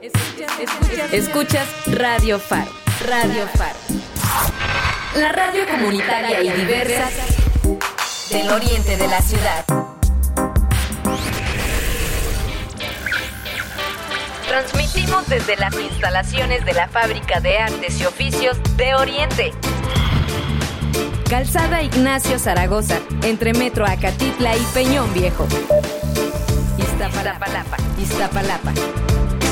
Escuchas, Radio Faro. Radio Faro. La radio comunitaria y diversa del oriente de la ciudad. Transmitimos desde las instalaciones de la Fábrica de Artes y Oficios de Oriente. Calzada Ignacio Zaragoza, entre Metro Acatitla y Peñón Viejo. Iztapalapa, Iztapalapa,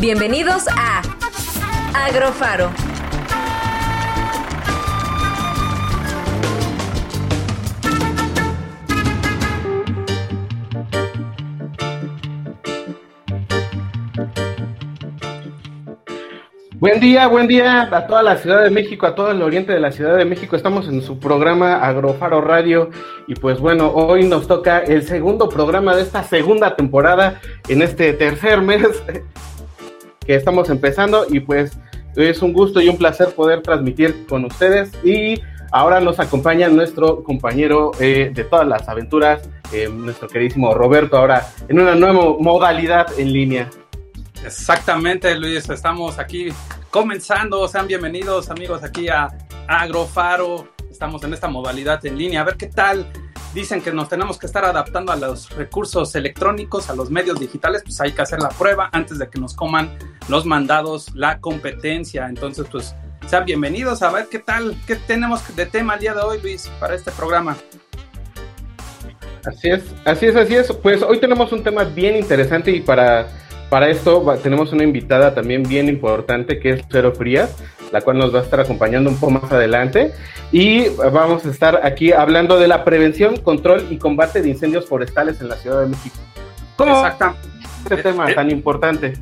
Bienvenidos a Agrofaro. Buen día, buen día a toda la Ciudad de México, a todo el oriente de la Ciudad de México. Estamos en su programa Agrofaro Radio y pues bueno, hoy nos toca el segundo programa de esta segunda temporada en este tercer mes estamos empezando y pues es un gusto y un placer poder transmitir con ustedes y ahora nos acompaña nuestro compañero eh, de todas las aventuras, eh, nuestro queridísimo Roberto, ahora en una nueva modalidad en línea. Exactamente, Luis, estamos aquí comenzando. Sean bienvenidos, amigos, aquí a Agrofaro. Estamos en esta modalidad en línea. A ver qué tal. Dicen que nos tenemos que estar adaptando a los recursos electrónicos, a los medios digitales, pues hay que hacer la prueba antes de que nos coman los mandados, la competencia. Entonces, pues sean bienvenidos a ver qué tal, qué tenemos de tema el día de hoy, Luis, para este programa. Así es, así es, así es. Pues hoy tenemos un tema bien interesante y para para esto tenemos una invitada también bien importante que es Cero Frías, la cual nos va a estar acompañando un poco más adelante. Y vamos a estar aquí hablando de la prevención, control y combate de incendios forestales en la Ciudad de México. ¿Cómo este tema eh, tan importante?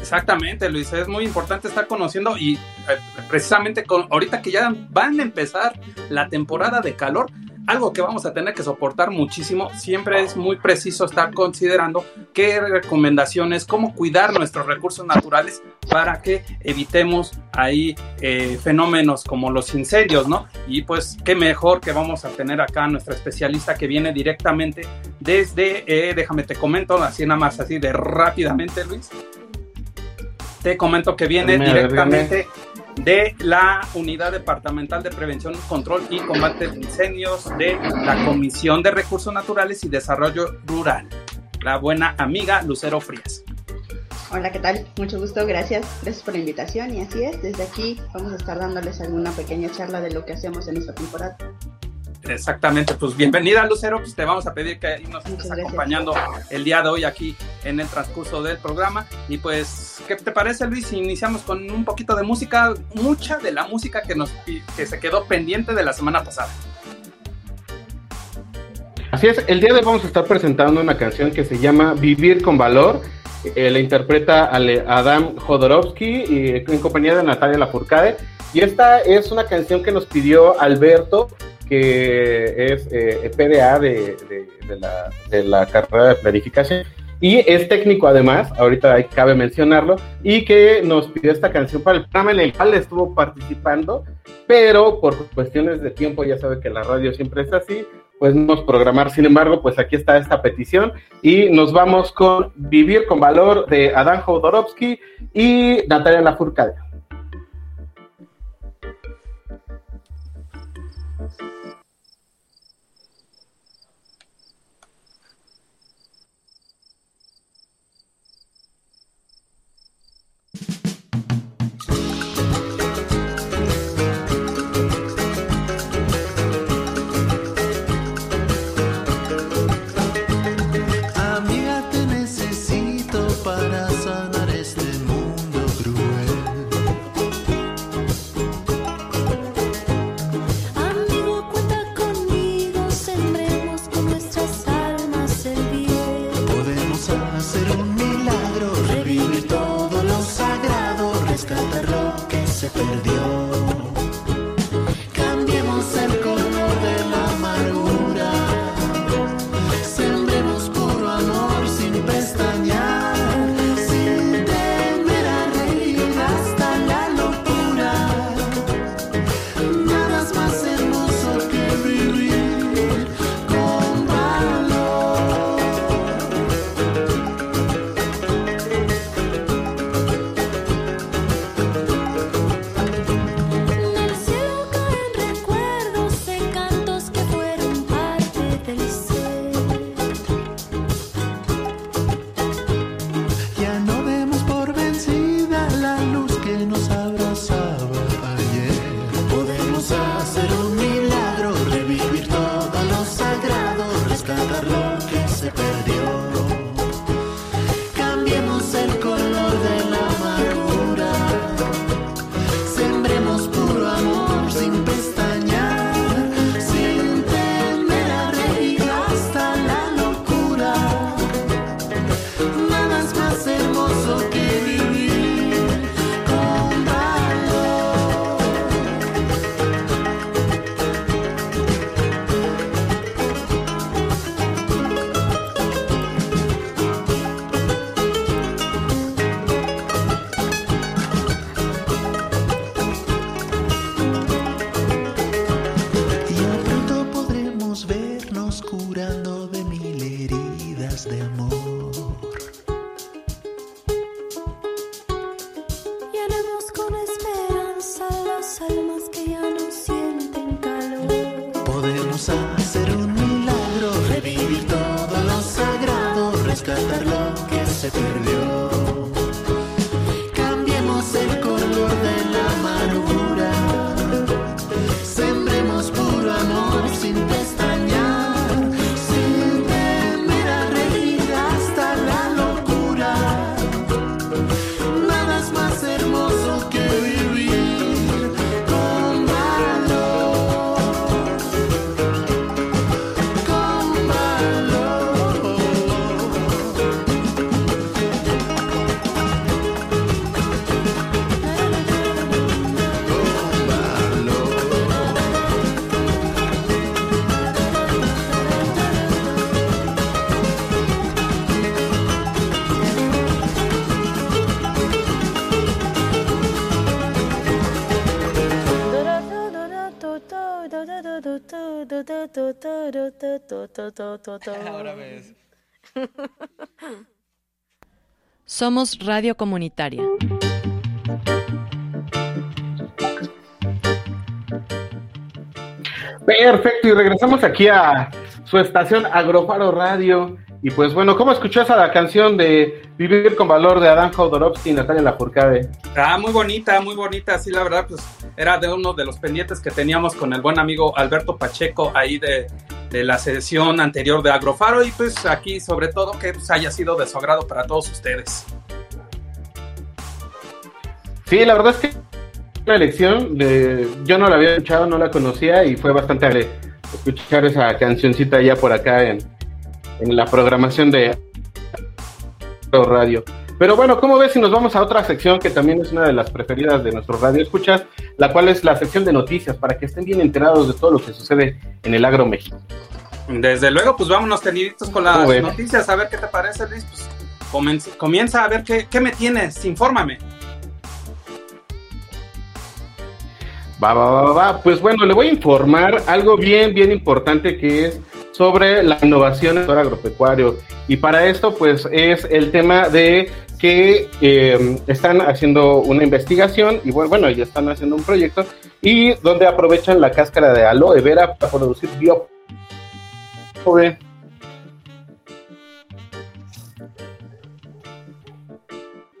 Exactamente, Luis, es muy importante estar conociendo y eh, precisamente con, ahorita que ya van a empezar la temporada de calor, algo que vamos a tener que soportar muchísimo, siempre es muy preciso estar considerando qué recomendaciones, cómo cuidar nuestros recursos naturales para que evitemos ahí eh, fenómenos como los incendios, ¿no? Y pues qué mejor que vamos a tener acá a nuestra especialista que viene directamente desde, eh, déjame te comento, así nada más así de rápidamente, Luis. Te comento que viene directamente de la Unidad Departamental de Prevención, Control y Combate de Incendios de la Comisión de Recursos Naturales y Desarrollo Rural, la buena amiga Lucero Frías. Hola, ¿qué tal? Mucho gusto, gracias. Gracias por la invitación y así es, desde aquí vamos a estar dándoles alguna pequeña charla de lo que hacemos en esta temporada. Exactamente, pues bienvenida Lucero, pues te vamos a pedir que nos estés acompañando el día de hoy aquí en el transcurso del programa. Y pues, ¿qué te parece Luis? Si iniciamos con un poquito de música, mucha de la música que, nos, que se quedó pendiente de la semana pasada. Así es, el día de hoy vamos a estar presentando una canción que se llama Vivir con Valor. Eh, la interpreta Adam Jodorowsky y, en compañía de Natalia Lafourcade. Y esta es una canción que nos pidió Alberto que es eh, PDA de, la, carrera de planificación y es técnico además, ahorita cabe mencionarlo, y que nos pidió esta canción para el programa en el cual estuvo participando, pero por cuestiones de tiempo, ya sabe que la radio siempre es así, pues no nos programar, sin embargo, pues aquí está esta petición y nos vamos con Vivir con Valor de Adán Jodorowsky y Natalia Lafourcade. Perdió. Ahora ves. Somos Radio Comunitaria. Perfecto, y regresamos aquí a su estación Agrofaro Radio. Y pues bueno, ¿cómo escuchó esa canción de Vivir con Valor de Adán Jodorowsky y Natalia Lafourcade? Ah, muy bonita, muy bonita. Sí, la verdad, pues era de uno de los pendientes que teníamos con el buen amigo Alberto Pacheco ahí de, de la sesión anterior de Agrofaro. Y pues aquí, sobre todo, que pues, haya sido de su agrado para todos ustedes. Sí, la verdad es que la elección, de, yo no la había escuchado, no la conocía y fue bastante agradable escuchar esa cancioncita ya por acá en, en la programación de radio. Pero bueno, ¿cómo ves si nos vamos a otra sección que también es una de las preferidas de nuestro radio escuchas, la cual es la sección de noticias, para que estén bien enterados de todo lo que sucede en el agro México? Desde luego, pues vámonos teniditos con las noticias, a ver qué te parece, Luis. Pues comienza, comienza a ver qué, qué me tienes, infórmame. Va, va, va, va. Pues bueno, le voy a informar algo bien, bien importante que es sobre la innovación en el sector agropecuario. Y para esto, pues es el tema de que eh, están haciendo una investigación y bueno, ya están haciendo un proyecto y donde aprovechan la cáscara de aloe vera para producir bio.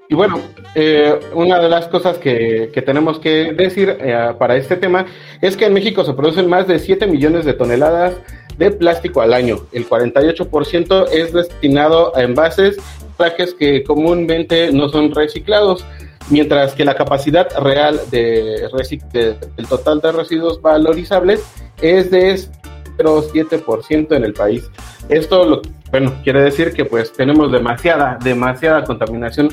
Y bueno, eh, una de las cosas que, que tenemos que decir eh, para este tema es que en México se producen más de 7 millones de toneladas de plástico al año. El 48% es destinado a envases, trajes que comúnmente no son reciclados, mientras que la capacidad real de, del total de residuos valorizables es de 0,7% en el país. Esto, lo, bueno, quiere decir que pues tenemos demasiada, demasiada contaminación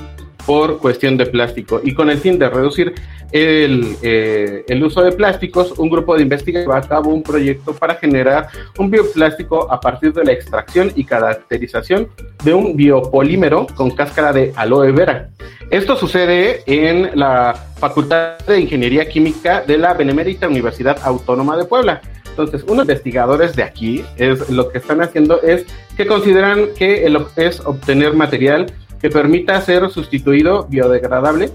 por cuestión de plástico. Y con el fin de reducir el, eh, el uso de plásticos, un grupo de investigadores va a cabo un proyecto para generar un bioplástico a partir de la extracción y caracterización de un biopolímero con cáscara de aloe vera. Esto sucede en la Facultad de Ingeniería Química de la Benemérita Universidad Autónoma de Puebla. Entonces, unos investigadores de aquí es lo que están haciendo es que consideran que el, es obtener material que permita ser sustituido biodegradable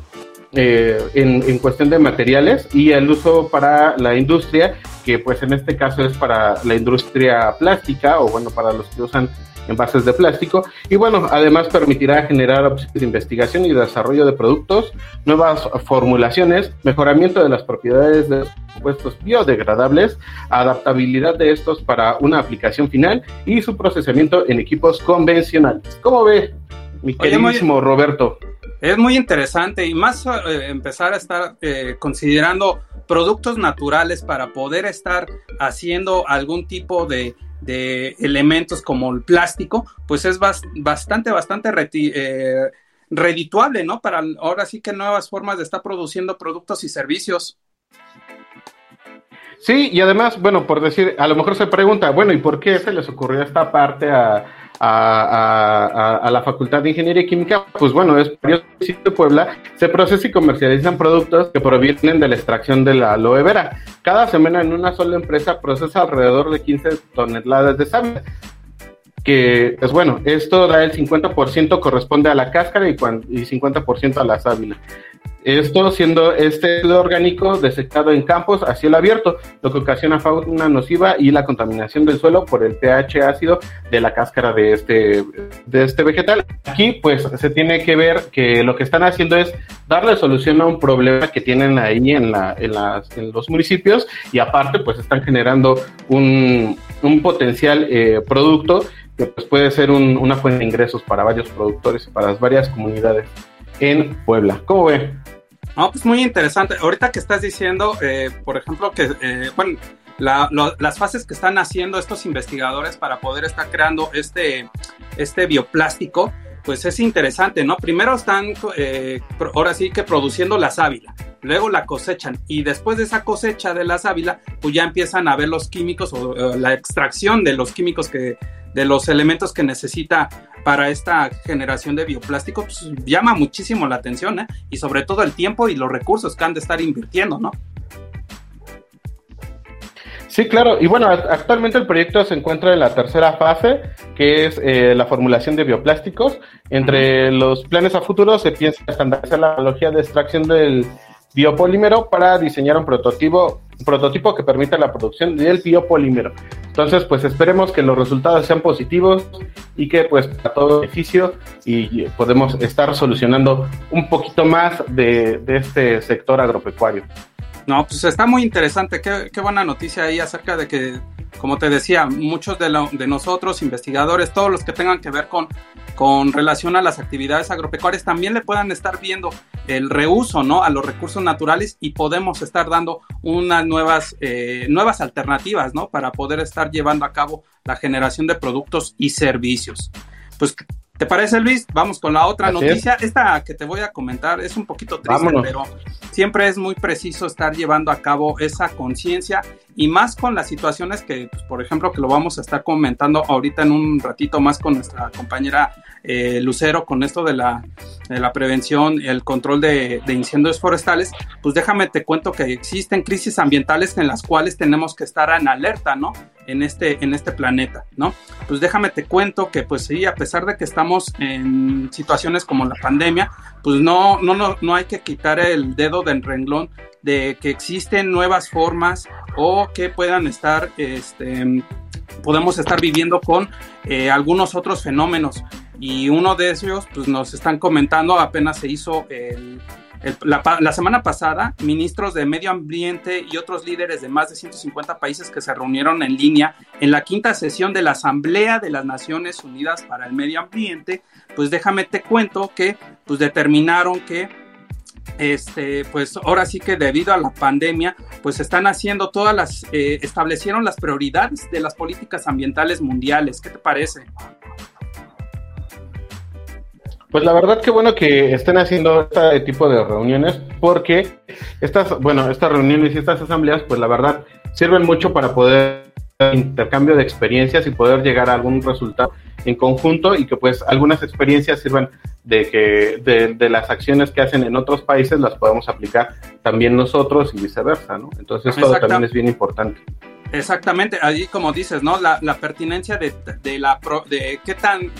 eh, en, en, cuestión de materiales y el uso para la industria, que pues en este caso es para la industria plástica o bueno, para los que usan envases de plástico. Y bueno, además permitirá generar opciones de investigación y desarrollo de productos, nuevas formulaciones, mejoramiento de las propiedades de los compuestos biodegradables, adaptabilidad de estos para una aplicación final y su procesamiento en equipos convencionales. ¿Cómo ve, mi queridísimo Oye, muy, Roberto? Es muy interesante y más eh, empezar a estar eh, considerando productos naturales para poder estar haciendo algún tipo de, de elementos como el plástico, pues es bas bastante, bastante reti eh, redituable, ¿no? Para ahora sí que nuevas formas de estar produciendo productos y servicios. Sí, y además, bueno, por decir, a lo mejor se pregunta, bueno, ¿y por qué se les ocurrió esta parte a, a, a, la Facultad de Ingeniería Química, pues bueno, es de Puebla, se procesa y comercializan productos que provienen de la extracción de la aloe vera. Cada semana en una sola empresa procesa alrededor de 15 toneladas de sábila. Que, pues bueno, esto da el 50% corresponde a la cáscara y, y 50% a la sábila. Esto siendo este orgánico desecado en campos a cielo abierto, lo que ocasiona fauna nociva y la contaminación del suelo por el pH ácido de la cáscara de este, de este vegetal. Aquí pues se tiene que ver que lo que están haciendo es darle solución a un problema que tienen ahí en, los municipios y aparte pues están generando un, un potencial eh, producto que pues, puede ser un, una fuente de ingresos para varios productores y para las varias comunidades en Puebla. ¿Cómo ve? No, pues muy interesante. Ahorita que estás diciendo, eh, por ejemplo, que, eh, bueno, las fases que están haciendo estos investigadores para poder estar creando este, este bioplástico, pues es interesante, ¿no? Primero están, eh, ahora sí que produciendo la sábila, luego la cosechan y después de esa cosecha de la sábila, pues ya empiezan a ver los químicos o la extracción de los químicos que, de los elementos que necesita para esta generación de bioplástico, pues llama muchísimo la atención, ¿eh? Y sobre todo el tiempo y los recursos que han de estar invirtiendo, ¿no? Sí, claro. Y bueno, actualmente el proyecto se encuentra en la tercera fase, que es eh, la formulación de bioplásticos. Entre los planes a futuro se piensa estandarizar la tecnología de extracción del biopolímero para diseñar un prototipo, prototipo que permita la producción del biopolímero. Entonces, pues esperemos que los resultados sean positivos y que pues a todo beneficio y podemos estar solucionando un poquito más de este sector agropecuario. No, pues está muy interesante. Qué, qué, buena noticia ahí acerca de que, como te decía, muchos de, lo, de, nosotros, investigadores, todos los que tengan que ver con, con relación a las actividades agropecuarias, también le puedan estar viendo el reuso ¿no? a los recursos naturales y podemos estar dando unas nuevas, eh, nuevas alternativas ¿no? para poder estar llevando a cabo la generación de productos y servicios. Pues ¿Te parece, Luis? Vamos con la otra Así noticia. Es. Esta que te voy a comentar es un poquito triste, Vámonos. pero siempre es muy preciso estar llevando a cabo esa conciencia y más con las situaciones que, pues, por ejemplo, que lo vamos a estar comentando ahorita en un ratito más con nuestra compañera eh, Lucero, con esto de la, de la prevención, el control de, de, incendios forestales, pues déjame te cuento que existen crisis ambientales en las cuales tenemos que estar en alerta, ¿no? En este, en este planeta, ¿no? Pues déjame te cuento que, pues sí, a pesar de que estamos en situaciones como la pandemia, pues no, no, no, no hay que quitar el dedo del renglón de que existen nuevas formas o que puedan estar, este, podemos estar viviendo con eh, algunos otros fenómenos. Y uno de ellos, pues nos están comentando, apenas se hizo el, la, semana pasada, ministros de medio ambiente y otros líderes de más de 150 países que se reunieron en línea en la quinta sesión de la Asamblea de las Naciones Unidas para el Medio Ambiente, pues déjame te cuento que pues determinaron que este, pues ahora sí que debido a la pandemia, pues están haciendo todas las, eh, establecieron las prioridades de las políticas ambientales mundiales. ¿Qué te parece? Pues la verdad que bueno que estén haciendo este tipo de reuniones porque estas, bueno, estas reuniones y estas asambleas, pues la verdad sirven mucho para poder intercambio de experiencias y poder llegar a algún resultado en conjunto y que pues algunas experiencias sirvan de que de, de las acciones que hacen en otros países las podemos aplicar también nosotros y viceversa, ¿no? Entonces todo también es bien importante. Exactamente, ahí como dices, ¿no? La, la pertinencia de, de la pro- de qué tan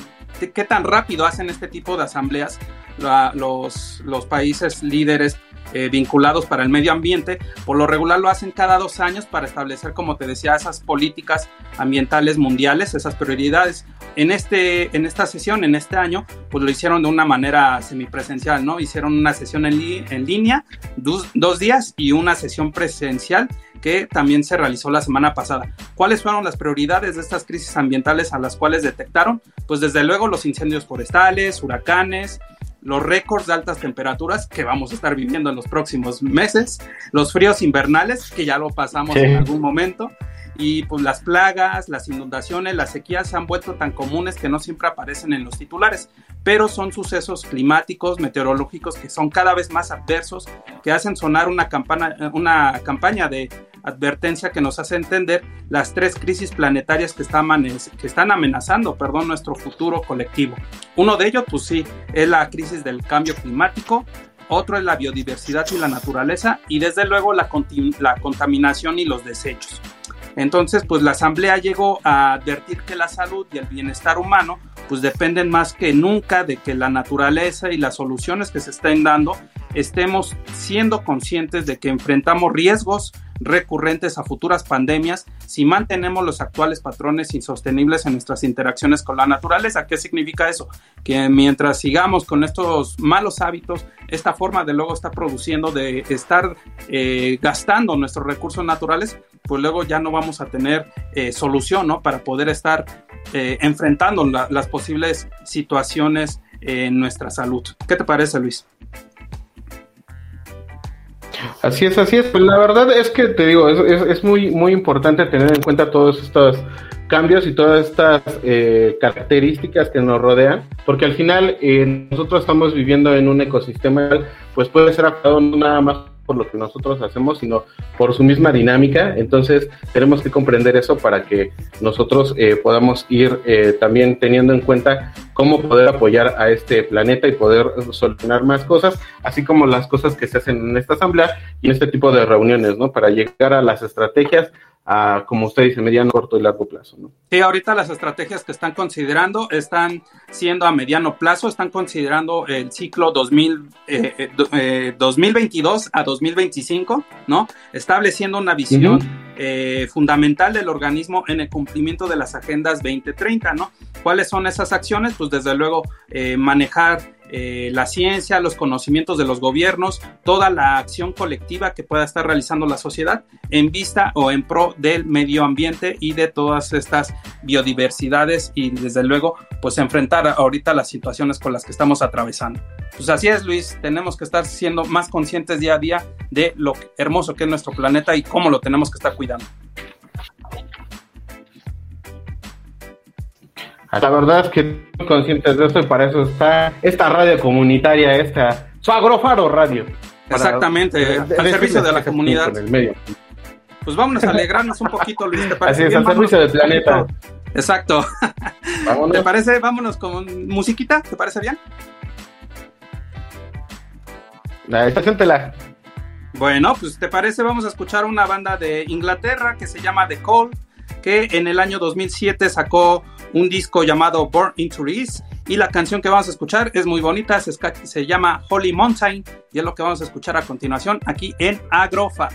qué tan rápido hacen este tipo de asambleas la- los, los países líderes eh, vinculados para el medio ambiente, por lo regular lo hacen cada dos años para establecer, como te decía, esas políticas ambientales mundiales, esas prioridades. En, este, en esta sesión, en este año, pues lo hicieron de una manera semipresencial, ¿no? Hicieron una sesión en, en línea, dos, dos días y una sesión presencial que también se realizó la semana pasada. ¿Cuáles fueron las prioridades de estas crisis ambientales a las cuales detectaron? Pues desde luego los incendios forestales, huracanes, los récords de altas temperaturas que vamos a estar viviendo en los próximos meses, los fríos invernales que ya lo pasamos Sí. en algún momento y pues las plagas, las inundaciones, las sequías se han vuelto tan comunes que no siempre aparecen en los titulares, pero son sucesos climáticos, meteorológicos que son cada vez más adversos, que hacen sonar una campana, una campaña de advertencia que nos hace entender las tres crisis planetarias que amanec- que están amenazando perdón, nuestro futuro colectivo. Uno de ellos, pues sí, es la crisis del cambio climático, otro es la biodiversidad y la naturaleza y desde luego la, la contaminación y los desechos. Entonces, pues la Asamblea llegó a advertir que la salud y el bienestar humano pues dependen más que nunca de que la naturaleza y las soluciones que se estén dando estemos siendo conscientes de que enfrentamos riesgos recurrentes a futuras pandemias si mantenemos los actuales patrones insostenibles en nuestras interacciones con la naturaleza. ¿Qué significa eso? Que mientras sigamos con estos malos hábitos, esta forma de luego está produciendo de estar eh, gastando nuestros recursos naturales, pues luego ya no vamos a tener eh, solución ¿no? para poder estar eh, enfrentando la- las posibles situaciones en nuestra salud. ¿Qué te parece, Luis? Así es, así es. Pues la verdad es que te digo, es, es- es muy, muy importante tener en cuenta todos estos cambios y todas estas eh, características que nos rodean, porque al final eh, nosotros estamos viviendo en un ecosistema, pues puede ser afectado nada más por lo que nosotros hacemos, sino por su misma dinámica. Entonces tenemos que comprender eso para que nosotros eh, podamos ir eh, también teniendo en cuenta cómo poder apoyar a este planeta y poder solucionar más cosas, así como las cosas que se hacen en esta asamblea y en este tipo de reuniones, ¿no? Para llegar a las estrategias a, como usted dice, mediano, corto y largo plazo, ¿no? Sí, ahorita las estrategias que están considerando están siendo a mediano plazo, están considerando el ciclo 2000, eh, eh, do- eh, 2022 a 2025, ¿no? Estableciendo una visión eh, fundamental del organismo en el cumplimiento de las agendas 2030, ¿no? ¿Cuáles son esas acciones? Pues desde luego eh, manejar eh, la ciencia, los conocimientos de los gobiernos, toda la acción colectiva que pueda estar realizando la sociedad en vista o en pro del medio ambiente y de todas estas biodiversidades y desde luego pues enfrentar ahorita las situaciones con las que estamos atravesando. Pues así es Luis, tenemos que estar siendo más conscientes día a día de lo hermoso que es nuestro planeta y cómo lo tenemos que estar cuidando. La verdad es que estoy conscientes de esto y para eso está esta radio comunitaria, esta, su agrofaro radio. Para- Exactamente, de- al de- servicio de la de- comunidad. con el medio. Pues vámonos a alegrarnos un poquito Luis, ¿te parece? Así es, al servicio del planeta. Exacto. Vámonos. ¿Te parece? Vámonos con musiquita, ¿te parece bien? La estación Tela. Bueno, pues te parece, vamos a escuchar una banda de Inglaterra que se llama The Call, que en el año 2007 sacó un disco llamado Born into This y la canción que vamos a escuchar es muy bonita, se, se llama Holy Mountain y es lo que vamos a escuchar a continuación aquí en Agrofa.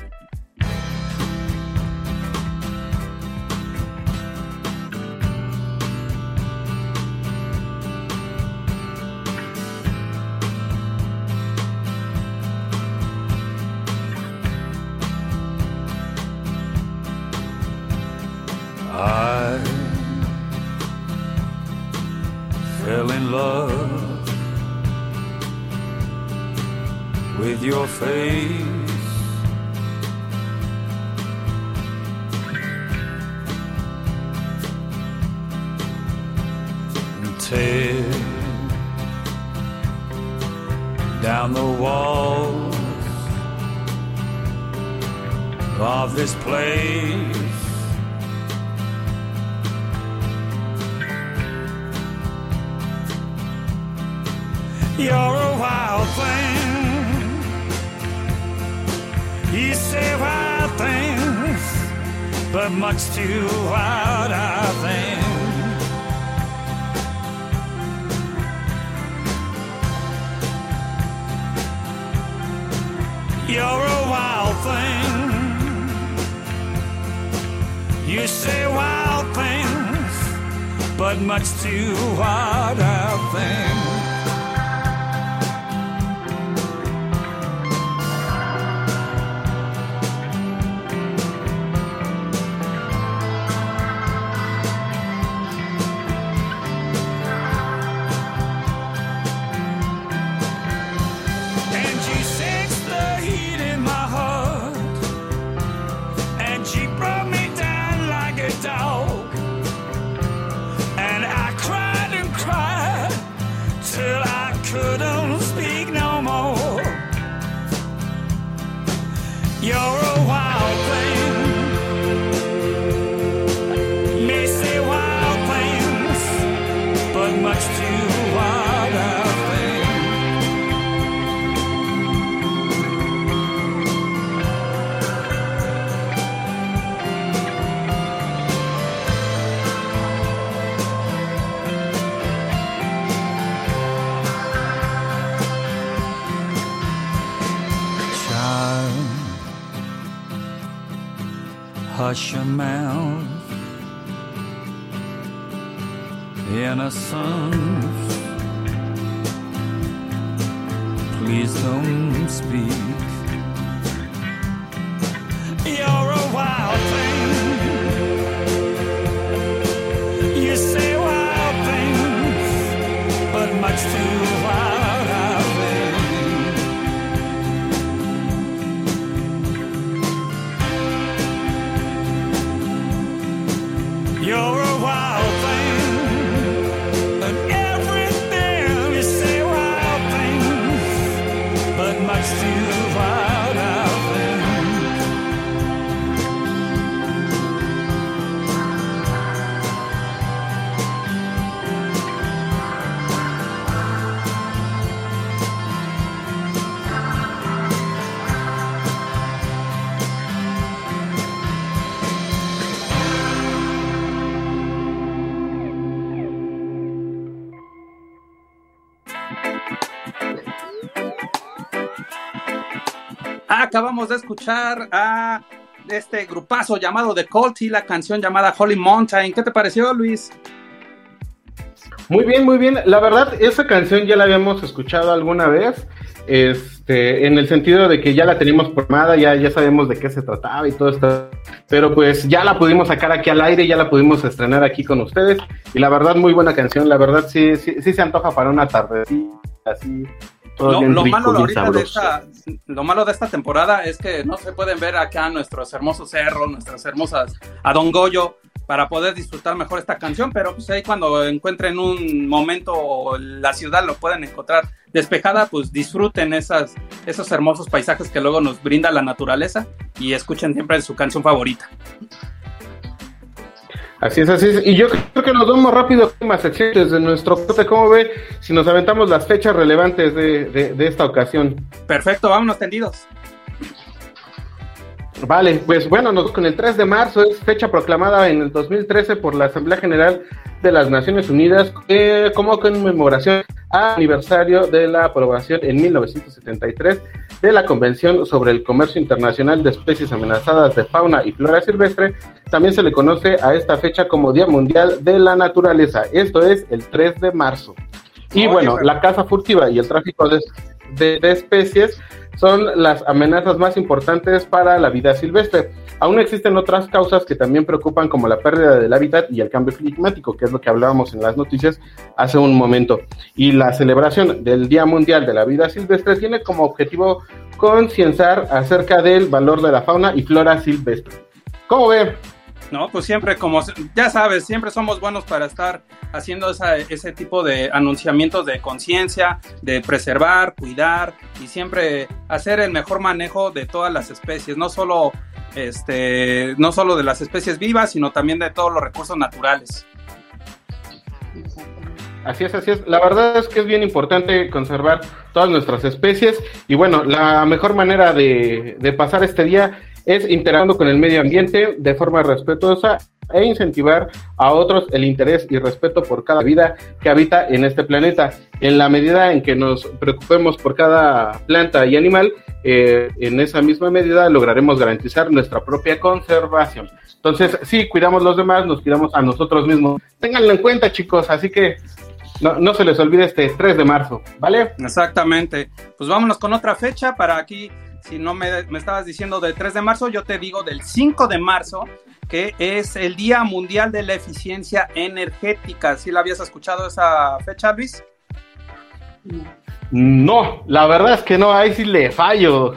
Your face. Until down the walls of this place. You're a wild thing. You say wild things, but much too wild, I think. You're a wild thing. You say wild things, but much too wild, I think. wash your mouth in a sun Acabamos de escuchar a este grupazo llamado The Cult y la canción llamada Holy Mountain. ¿Qué te pareció, Luis? Muy bien, muy bien. La verdad, esa canción ya la habíamos escuchado alguna vez, este, en el sentido de que ya la teníamos formada, ya, ya sabemos de qué se trataba y todo esto. Pero pues ya la pudimos sacar aquí al aire, ya la pudimos estrenar aquí con ustedes. Y la verdad, muy buena canción. La verdad, sí, sí, sí se antoja para una tarde así. Lo, lo malo de esta, lo malo de esta temporada es que no se pueden ver acá nuestros hermosos cerros, nuestras hermosas Adongoyo, para poder disfrutar mejor esta canción, pero pues ahí cuando encuentren un momento o la ciudad lo pueden encontrar despejada, pues disfruten esas, esos hermosos paisajes que luego nos brinda la naturaleza y escuchen siempre su canción favorita. Así es, así es. Y yo creo que nos vamos rápido más secciones desde nuestro corte. ¿Cómo ve si nos aventamos las fechas relevantes de, de- de esta ocasión? Perfecto, vámonos tendidos. Vale, pues bueno, nos, con el 3 de marzo es fecha proclamada en el 2013 por la Asamblea General de las Naciones Unidas eh, como conmemoración al aniversario de la aprobación en 1973 de la Convención sobre el Comercio Internacional de Especies Amenazadas de Fauna y Flora Silvestre. También se le conoce a esta fecha como Día Mundial de la Naturaleza. Esto es el 3 de marzo. Y bueno, la caza furtiva y el tráfico de, de- especies son las amenazas más importantes para la vida silvestre. Aún existen otras causas que también preocupan como la pérdida del hábitat y el cambio climático, que es lo que hablábamos en las noticias hace un momento. Y la celebración del Día Mundial de la Vida Silvestre tiene como objetivo concienciar acerca del valor de la fauna y flora silvestre. ¿Cómo ve? No, pues siempre, como ya sabes, siempre somos buenos para estar haciendo esa- ese tipo de anunciamientos de conciencia, de preservar, cuidar y siempre hacer el mejor manejo de todas las especies, no solo, este, no solo de las especies vivas, sino también de todos los recursos naturales. Así es, así es. La verdad es que es bien importante conservar todas nuestras especies y bueno, la mejor manera de, de pasar este día es interactuando con el medio ambiente de forma respetuosa e incentivar a otros el interés y respeto por cada vida que habita en este planeta. En la medida en que nos preocupemos por cada planta y animal, eh, en esa misma medida lograremos garantizar nuestra propia conservación. Entonces, sí, cuidamos los demás, nos cuidamos a nosotros mismos. Ténganlo en cuenta, chicos, así que no, no se les olvide este 3 de marzo, ¿vale? Exactamente. Pues vámonos con otra fecha para aquí, si no me, me estabas diciendo del 3 de marzo, yo te digo del 5 de marzo, que es el Día Mundial de la Eficiencia Energética. ¿Sí la habías escuchado esa fecha, Luis? No, la verdad es que no, ahí sí le fallo.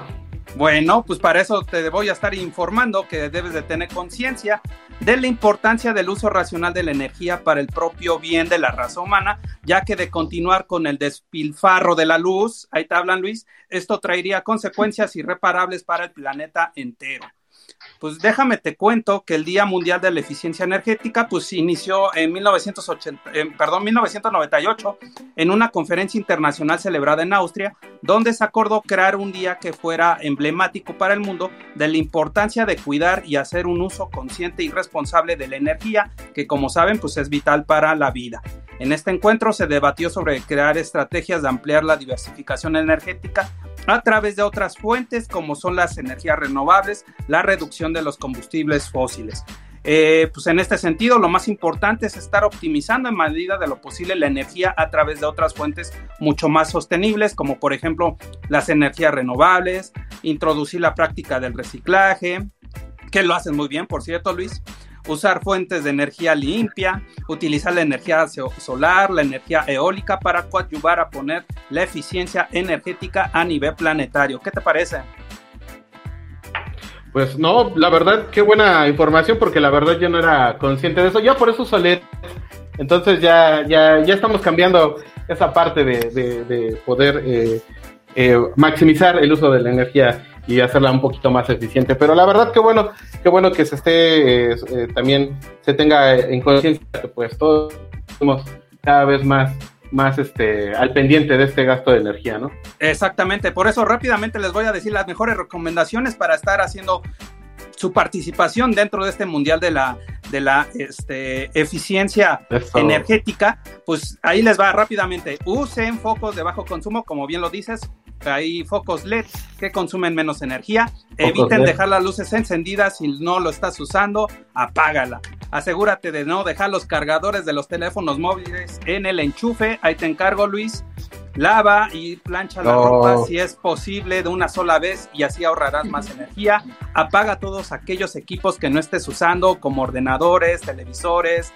Bueno, pues para eso te voy a estar informando que debes de tener conciencia de la importancia del uso racional de la energía para el propio bien de la raza humana, ya que de continuar con el despilfarro de la luz, ahí te hablan Luis, esto traería consecuencias irreparables para el planeta entero. Pues déjame te cuento que el Día Mundial de la Eficiencia Energética pues inició en 1980, eh, perdón, 1998 en una conferencia internacional celebrada en Austria, donde se acordó crear un día que fuera emblemático para el mundo de la importancia de cuidar y hacer un uso consciente y responsable de la energía, que como saben pues es vital para la vida. En este encuentro se debatió sobre crear estrategias de ampliar la diversificación energética a través de otras fuentes como son las energías renovables, la reducción de los combustibles fósiles. Eh, pues en este sentido, lo más importante es estar optimizando en medida de lo posible la energía a través de otras fuentes mucho más sostenibles, como por ejemplo las energías renovables, introducir la práctica del reciclaje, que lo hacen muy bien, por cierto, Luis, usar fuentes de energía limpia, utilizar la energía so- solar, la energía eólica para coadyuvar a poner la eficiencia energética a nivel planetario. ¿Qué te parece? Pues no, la verdad, qué buena información, porque la verdad yo no era consciente de eso. Ya por eso Solet. Entonces ya, ya, ya estamos cambiando esa parte de, de- de poder eh, eh, maximizar el uso de la energía y hacerla un poquito más eficiente. Pero la verdad, qué bueno, qué bueno que se esté eh, eh, también se tenga en conciencia que pues todos somos cada vez más, más este, al pendiente de este gasto de energía, ¿no? Exactamente, por eso rápidamente les voy a decir las mejores recomendaciones para estar haciendo su participación dentro de este mundial de la de la este, eficiencia Eso. energética, pues ahí les va rápidamente. Usen focos de bajo consumo, como bien lo dices. Hay focos LED que consumen menos energía. Eviten LED. dejar las luces encendidas si no lo estás usando, apágala. Asegúrate de no dejar los cargadores de los teléfonos móviles en el enchufe. Ahí te encargo, Luis. Lava y plancha la No. ropa si es posible de una sola vez y así ahorrarás más energía. Apaga todos aquellos equipos que no estés usando, como ordenadores, televisores,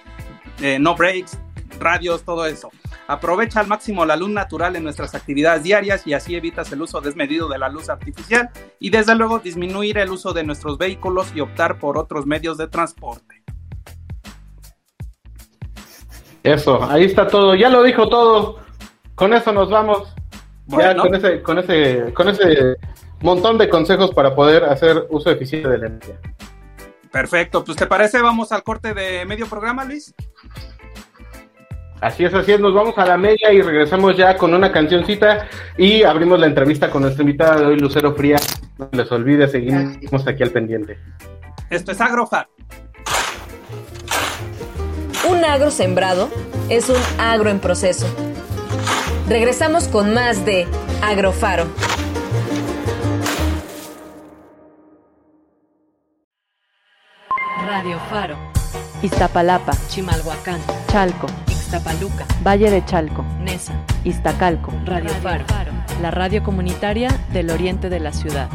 eh, no breaks, radios, todo eso. Aprovecha al máximo la luz natural en nuestras actividades diarias y así evitas el uso desmedido de la luz artificial y desde luego disminuir el uso de nuestros vehículos y optar por otros medios de transporte. Eso, ahí está todo, ya lo dijo todo. Con eso nos vamos. Ya con ese, con ese, con ese montón de consejos para poder hacer uso eficiente de la energía. Perfecto, pues te parece, vamos al corte de medio programa, Luis. Así es, así es, nos vamos a la media y regresamos ya con una cancioncita y abrimos la entrevista con nuestra invitada de hoy, Lucero Fría. No les olvide, seguimos aquí al pendiente. Esto es Agrofar. Un agro sembrado es un agro en proceso. Regresamos con más de Agrofaro. Radio Faro, Iztapalapa, Chimalhuacán, Chalco, Ixtapaluca, Valle de Chalco, Nesa, Iztacalco. Radio Faro, la radio comunitaria del oriente de la ciudad.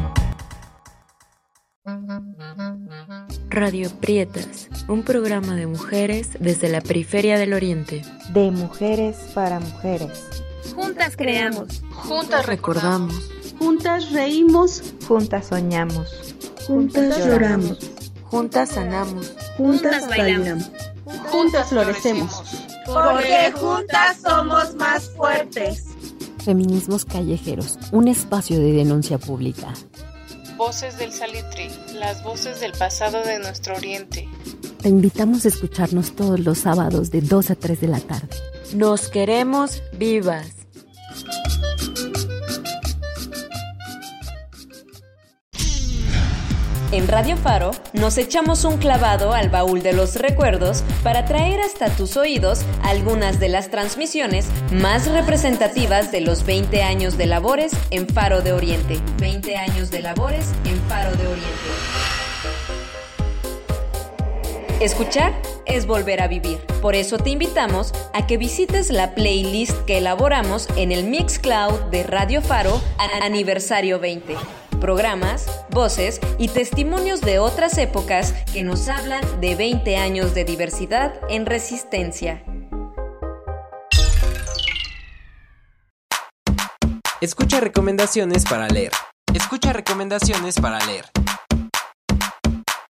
Radio Prietas, un programa de mujeres desde la periferia del oriente. De mujeres para mujeres. Juntas creamos. Juntas recordamos. Juntas reímos. Juntas soñamos. Juntas lloramos. Juntas sanamos. Juntas bailamos. Juntas florecemos. Porque juntas somos más fuertes. Feminismos Callejeros, un espacio de denuncia pública. Voces del Salitre, las voces del pasado de nuestro oriente. Te invitamos a escucharnos todos los sábados de 2 a 3 de la tarde. Nos queremos vivas. En Radio Faro nos echamos un clavado al baúl de los recuerdos para traer hasta tus oídos algunas de las transmisiones más representativas de los 20 años de labores en Faro de Oriente. 20 años de labores en Faro de Oriente. Escuchar es volver a vivir. Por eso te invitamos a que visites la playlist que elaboramos en el Mixcloud de Radio Faro Aniversario 20 programas, voces y testimonios de otras épocas que nos hablan de 20 años de diversidad en resistencia. Escucha recomendaciones para leer. Escucha recomendaciones para leer.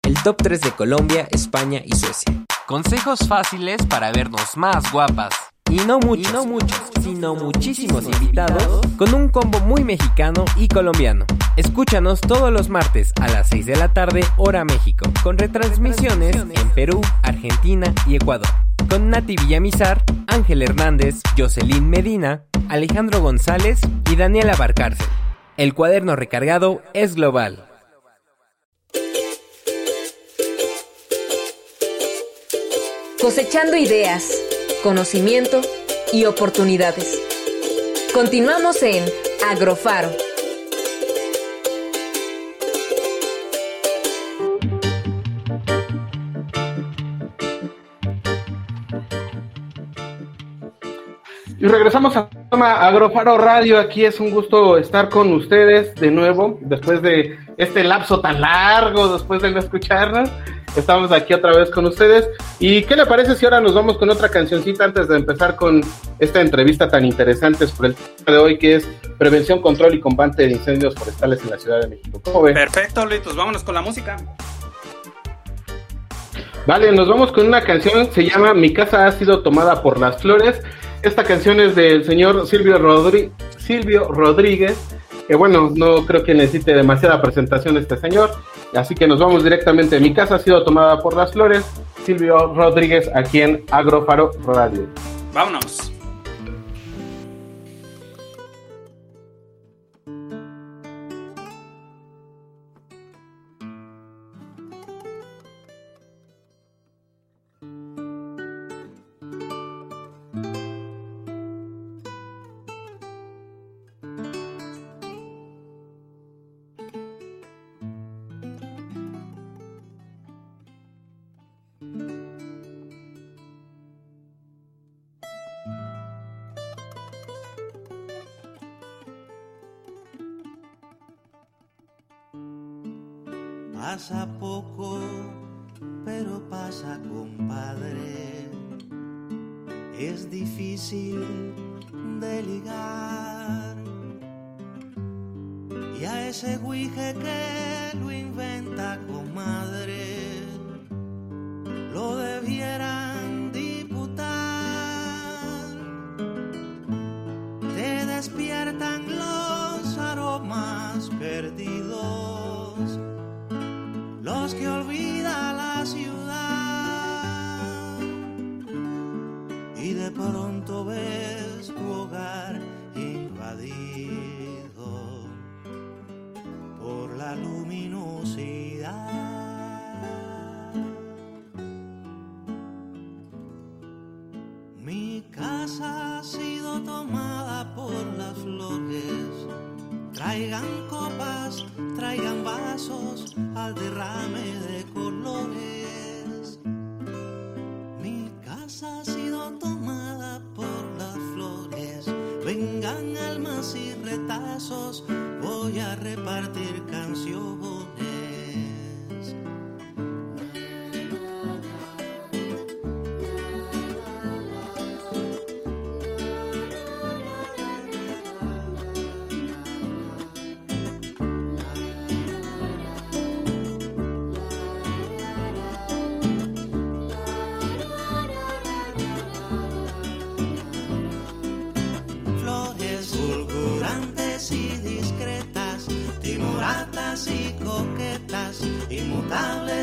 El top 3 de Colombia, España y Suecia. Consejos fáciles para vernos más guapas. Y no muchos, y no muchos, sino muchísimos invitados con un combo muy mexicano y colombiano. Escúchanos todos los martes a las 6 de la tarde, hora México, con retransmisiones en Perú, Argentina y Ecuador. Con Nati Villamizar, Ángel Hernández, Jocelyn Medina, Alejandro González y Daniela Barcárcel. El cuaderno recargado es global. Cosechando ideas, conocimiento y oportunidades. Continuamos en Agrofaro. Y regresamos a Agrofaro Radio. Aquí es un gusto estar con ustedes de nuevo, después de este lapso tan largo, después de no escucharnos. Estamos aquí otra vez con ustedes. ¿Y qué le parece si ahora nos vamos con otra cancioncita antes de empezar con esta entrevista tan interesante por el tema de hoy, que es prevención, control y combate de incendios forestales en la Ciudad de México? ¿Cómo ven? Perfecto, Luitos, vámonos con la música. Vale, nos vamos con una canción, se llama Mi casa ha sido tomada por las flores. Esta canción es del señor Silvio, Rodríguez, que bueno, no creo que necesite demasiada presentación este señor, así que nos vamos directamente. Mi casa ha sido tomada por las flores. Silvio Rodríguez aquí en Agrofaro Radio. Vámonos. Pasa poco, pero pasa, compadre. Es difícil de ligar. Y a ese guije que lo inventa, comadre,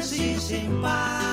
inmutables y sin paz.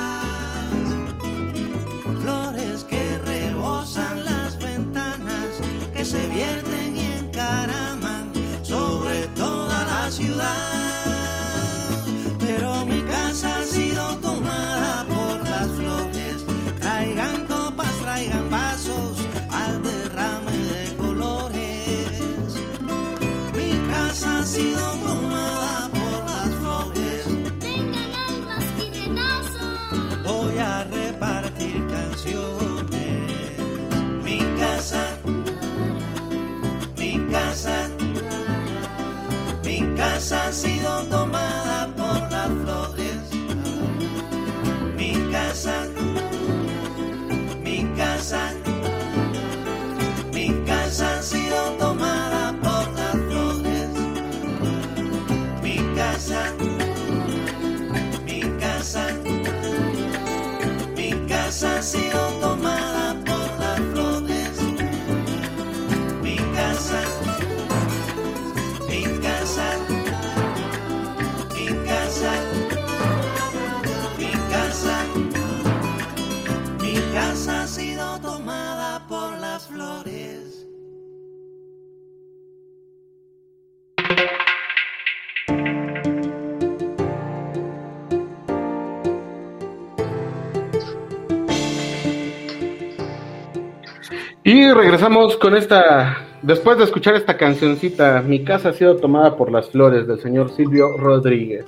Y regresamos con esta, después de escuchar esta cancioncita, Mi casa ha sido tomada por las flores del señor Silvio Rodríguez.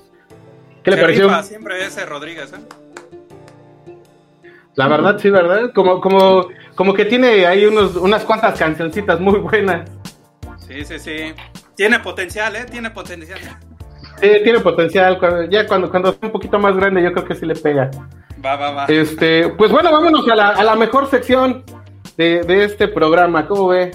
¿Qué le Se pareció? rifa siempre ese Rodríguez, ¿eh? La verdad, sí, ¿verdad? Como, como, como que tiene ahí unos, unas cuantas cancioncitas muy buenas. Sí, sí, sí. Tiene potencial, ¿eh? Tiene potencial. Sí, tiene potencial. Cuando- ya cuando, cuando sea un poquito más grande, yo creo que sí le pega. Va, va, va. Este, pues bueno, vámonos a la, a la mejor sección de, de este programa. ¿Cómo ve?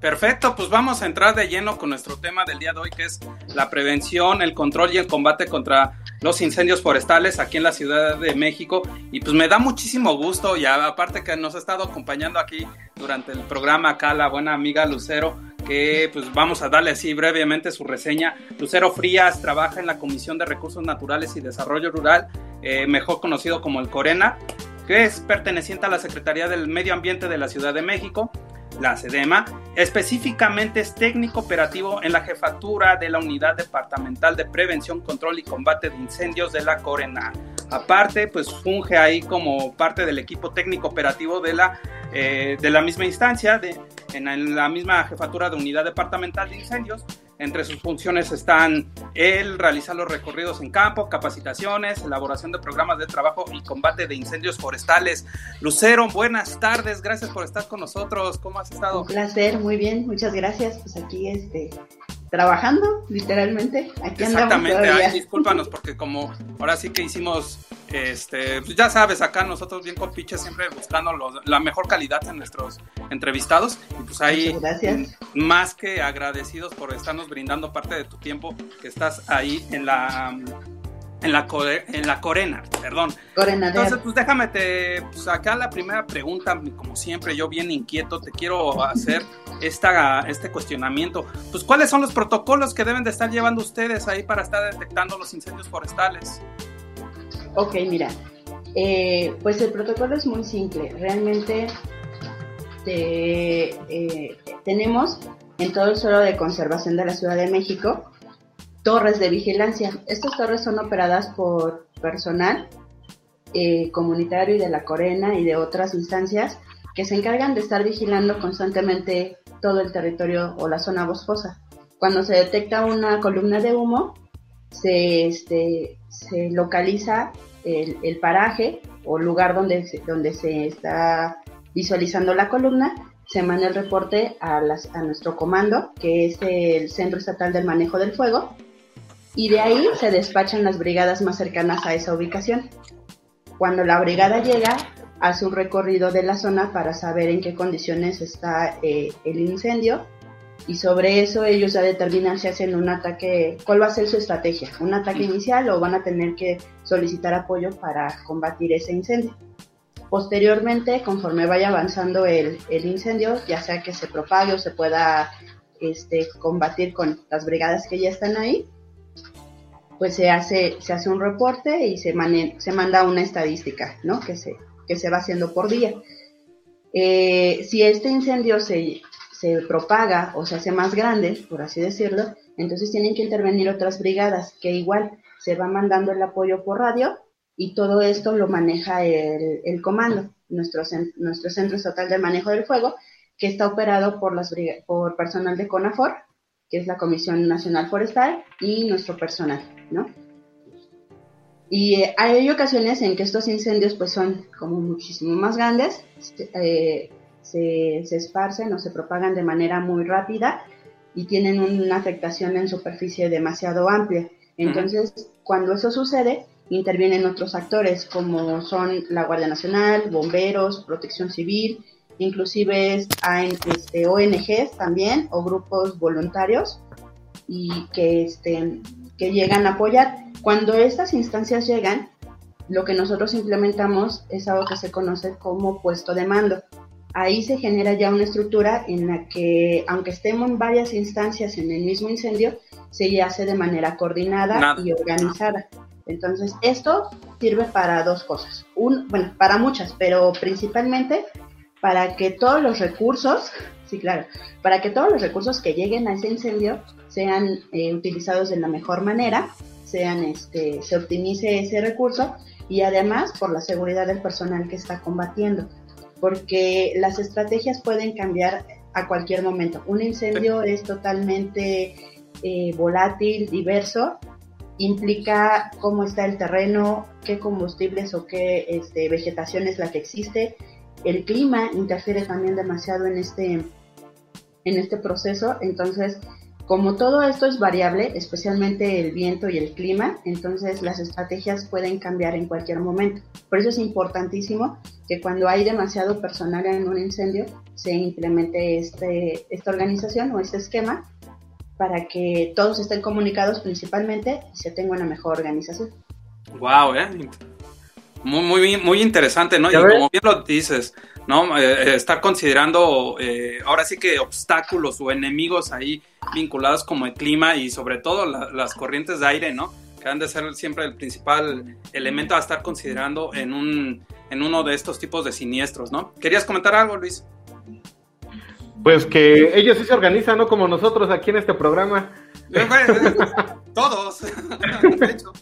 Perfecto, pues vamos a entrar de lleno con nuestro tema del día de hoy, que es la prevención, el control y el combate contra los incendios forestales aquí en la Ciudad de México. Y pues me da muchísimo gusto, y aparte que nos ha estado acompañando aquí durante el programa acá la buena amiga Lucero, que pues vamos a darle así brevemente su reseña. Lucero Frías trabaja en la Comisión de Recursos Naturales y Desarrollo Rural, eh, mejor conocido como el Corena, que es perteneciente a la Secretaría del Medio Ambiente de la Ciudad de México la SEDEMA, específicamente es técnico operativo en la jefatura de la Unidad Departamental de Prevención, Control y Combate de Incendios de la Corena. Aparte, pues funge ahí como parte del equipo técnico operativo de la, eh, de la misma instancia, de, en, la misma jefatura de Unidad Departamental de Incendios. Entre sus funciones están el realizar los recorridos en campo, capacitaciones, elaboración de programas de trabajo y combate de incendios forestales. Lucero, buenas tardes, gracias por estar con nosotros. ¿Cómo has estado? Un placer, muy bien, muchas gracias. Pues aquí este trabajando, literalmente. Aquí Exactamente, ay, discúlpanos porque como ahora sí que hicimos, este, pues ya sabes, acá nosotros bien compiches siempre buscando los- la mejor calidad en nuestros entrevistados y pues ahí gracias. más que agradecidos por estarnos brindando parte de tu tiempo que estás ahí en la en la en la corena, perdón. Entonces, pues déjame te pues acá la primera pregunta, como siempre yo bien inquieto te quiero hacer esta este cuestionamiento. Pues cuáles son los protocolos que deben de estar llevando ustedes ahí para estar detectando los incendios forestales? Ok, mira, eh, pues el protocolo es muy simple. Realmente te- eh, tenemos en todo el suelo de conservación de la Ciudad de México torres de vigilancia. Estas torres son operadas por personal eh, comunitario y de la Corena y de otras instancias que se encargan de estar vigilando constantemente todo el territorio o la zona boscosa. Cuando se detecta una columna de humo, se, este, localiza el, el paraje o lugar donde se, donde se está visualizando la columna, se manda el reporte a, las- a nuestro comando, que es el Centro Estatal del Manejo del Fuego, y de ahí se despachan las brigadas más cercanas a esa ubicación. Cuando la brigada llega, hace un recorrido de la zona para saber en qué condiciones está eh, el incendio y sobre eso ellos ya determinan si hacen un ataque, cuál va a ser su estrategia, un ataque inicial o van a tener que solicitar apoyo para combatir ese incendio. Posteriormente, conforme vaya avanzando el, el incendio, ya sea que se propague o se pueda este, combatir con las brigadas que ya están ahí, pues se hace, se hace un reporte y se, se manda una estadística, ¿no? Que se, que se va haciendo por día. Eh, si este incendio se, se propaga o se hace más grande, por así decirlo, entonces tienen que intervenir otras brigadas, que igual se va mandando el apoyo por radio y todo esto lo maneja el, el comando, nuestro, nuestro Centro Estatal de Manejo del Fuego, que está operado por, las, por personal de CONAFOR, que es la Comisión Nacional Forestal, y nuestro personal, ¿no? Y eh, hay ocasiones en que estos incendios pues son como muchísimo más grandes, se- eh, se, se esparcen o se propagan de manera muy rápida y tienen una afectación en superficie demasiado amplia. Entonces, cuando eso sucede, intervienen otros actores como son la Guardia Nacional, bomberos, protección civil, inclusive hay este, ONGs también o grupos voluntarios y que, este, que llegan a apoyar. Cuando estas instancias llegan, lo que nosotros implementamos es algo que se conoce como puesto de mando. Ahí se genera ya una estructura en la que, aunque estemos en varias instancias en el mismo incendio, se hace de manera coordinada Nada. y organizada. Entonces, esto sirve para dos cosas. Un, bueno, para muchas, pero principalmente para que todos los recursos, sí, claro, para que todos los recursos que lleguen a ese incendio sean eh, utilizados de la mejor manera, sean, este, se optimice ese recurso y además por la seguridad del personal que está combatiendo, porque las estrategias pueden cambiar a cualquier momento. Un incendio es totalmente eh, volátil, diverso, implica cómo está el terreno, qué combustibles o qué este, vegetación es la que existe. El clima interfiere también demasiado en este, en este proceso, entonces como todo esto es variable, especialmente el viento y el clima, entonces las estrategias pueden cambiar en cualquier momento. Por eso es importantísimo que cuando hay demasiado personal en un incendio se implemente este, esta organización o este esquema para que todos estén comunicados principalmente y se tenga una mejor organización. Wow, eh. Muy, muy, muy interesante, ¿no? Y como bien lo dices, ¿no? Eh, eh, estar considerando eh, ahora sí que obstáculos o enemigos ahí vinculados como el clima y sobre todo la- las corrientes de aire, ¿no? Que han de ser siempre el principal elemento a estar considerando en un en uno de estos tipos de siniestros, ¿no? ¿Querías comentar algo, Luis? Pues que ellos sí se organizan, no como nosotros aquí en este programa. Todos.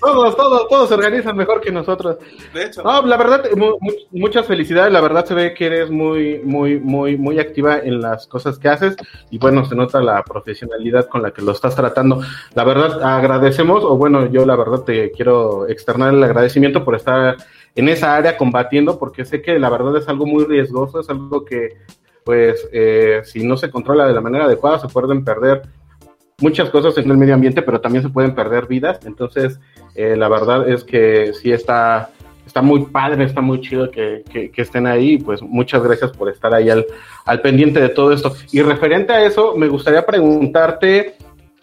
Todos, todos, todos se organizan mejor que nosotros. De hecho. No, la verdad, mu- mu- muchas felicidades. La verdad se ve que eres muy, muy, muy, muy activa en las cosas que haces y bueno, se nota la profesionalidad con la que lo estás tratando. La verdad, agradecemos, o bueno, yo la verdad te quiero externar el agradecimiento por estar en esa área combatiendo, porque sé que la verdad es algo muy riesgoso, es algo que, pues, eh, si no se controla de la manera adecuada, se pueden perder muchas cosas en el medio ambiente, pero también se pueden perder vidas. Entonces, eh, la verdad es que sí está, está muy padre, está muy chido que, que- que estén ahí. Pues muchas gracias por estar ahí al, al pendiente de todo esto. Y referente a eso, me gustaría preguntarte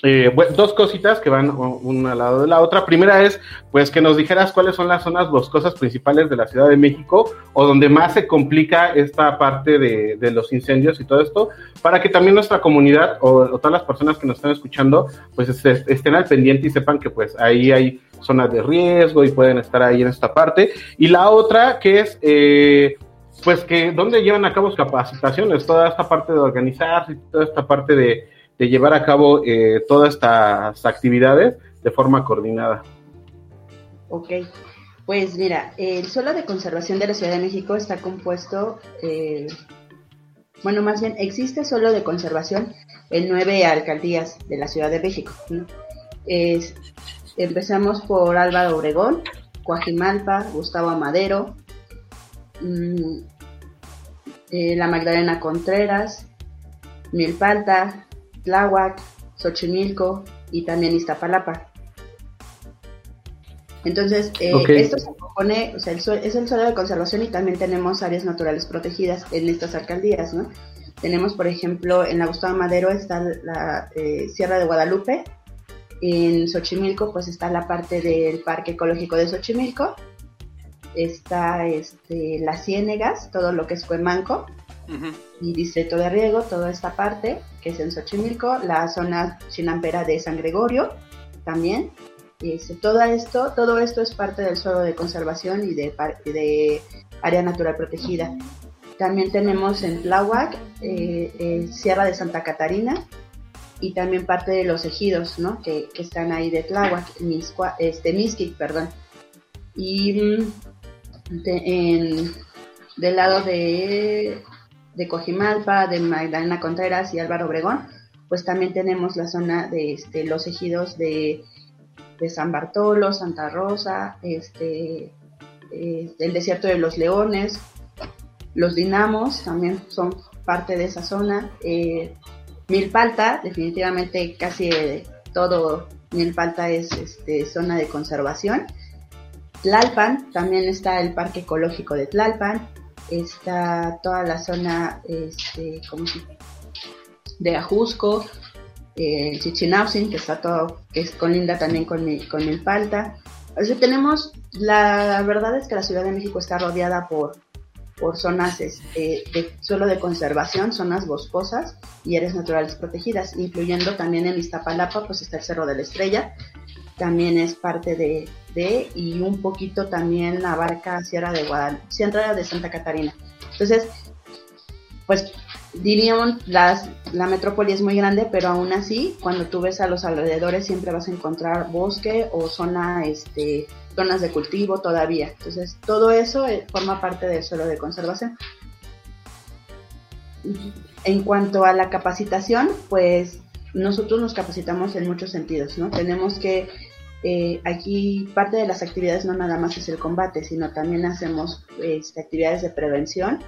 eh, bu- dos cositas que van una al lado de la otra. Primera es, pues, que nos dijeras cuáles son las zonas boscosas principales de la Ciudad de México o donde más se complica esta parte de, de los incendios y todo esto, para que también nuestra comunidad o, todas las personas que nos están escuchando, pues est- estén al pendiente y sepan que pues ahí hay zonas de riesgo y pueden estar ahí en esta parte. Y la otra que es... eh, pues que dónde llevan a cabo capacitaciones, toda esta parte de organizarse, toda esta parte de, de llevar a cabo eh, todas estas actividades de forma coordinada. Ok, pues mira, el suelo de conservación de la Ciudad de México está compuesto, eh, bueno, más bien existe suelo de conservación en nueve alcaldías de la Ciudad de México. empezamos por Álvaro Obregón, Coajimalpa, Gustavo Amadero, mm, eh, la Magdalena Contreras, Milpalta, Tláhuac, Xochimilco y también Iztapalapa. Entonces, eh, Ok. esto se compone, o sea, el sue- es el suelo de conservación y también tenemos áreas naturales protegidas en estas alcaldías, ¿no? Tenemos, por ejemplo, en la Gustavo Madero está la eh, Sierra de Guadalupe, en Xochimilco pues está la parte del Parque Ecológico de Xochimilco, está este, las Ciénegas, todo lo que es Cuemanco, y Distrito de Riego, toda esta parte que es en Xochimilco, la zona chinampera de San Gregorio también, Este, todo esto, todo esto es parte del suelo de conservación y de, área natural protegida. También tenemos en Tláhuac, eh, eh, Sierra de Santa Catarina y también parte de los ejidos, ¿no? Que, están ahí de Tláhuac, Mixcua- este, Mixquic, perdón. Y mm, de- del lado de, de Cojimalpa, de Magdalena Contreras y Álvaro Obregón, pues también tenemos la zona de este, los ejidos de, de San Bartolo, Santa Rosa, este, eh, el desierto de los leones, los dinamos también son parte de esa zona. Eh, Milpalta, definitivamente casi eh, todo Milpalta es este, zona de conservación. Tlalpan, también está el Parque Ecológico de Tlalpan, está toda la zona este, ¿cómo se- de Ajusco, eh, Chichinautzin, que está todo, que es colinda también con, Mi- con Milpalta. O sea, tenemos, la verdad es que la Ciudad de México está rodeada por, por zonas este, de suelo de conservación, zonas boscosas y áreas naturales protegidas, incluyendo también en Iztapalapa, pues está el Cerro de la Estrella, también es parte de, de y un poquito también abarca Sierra de Guadalupe, Sierra de Santa Catarina. Entonces, pues diríamos, las, la metrópoli es muy grande, pero aún así, cuando tú ves a los alrededores, siempre vas a encontrar bosque o zona, este, zonas de cultivo todavía. Entonces, todo eso eh, forma parte del suelo de conservación. En cuanto a la capacitación, pues nosotros nos capacitamos en muchos sentidos, ¿no? Tenemos que, eh, aquí parte de las actividades no nada más es el combate, sino también hacemos este, actividades de prevención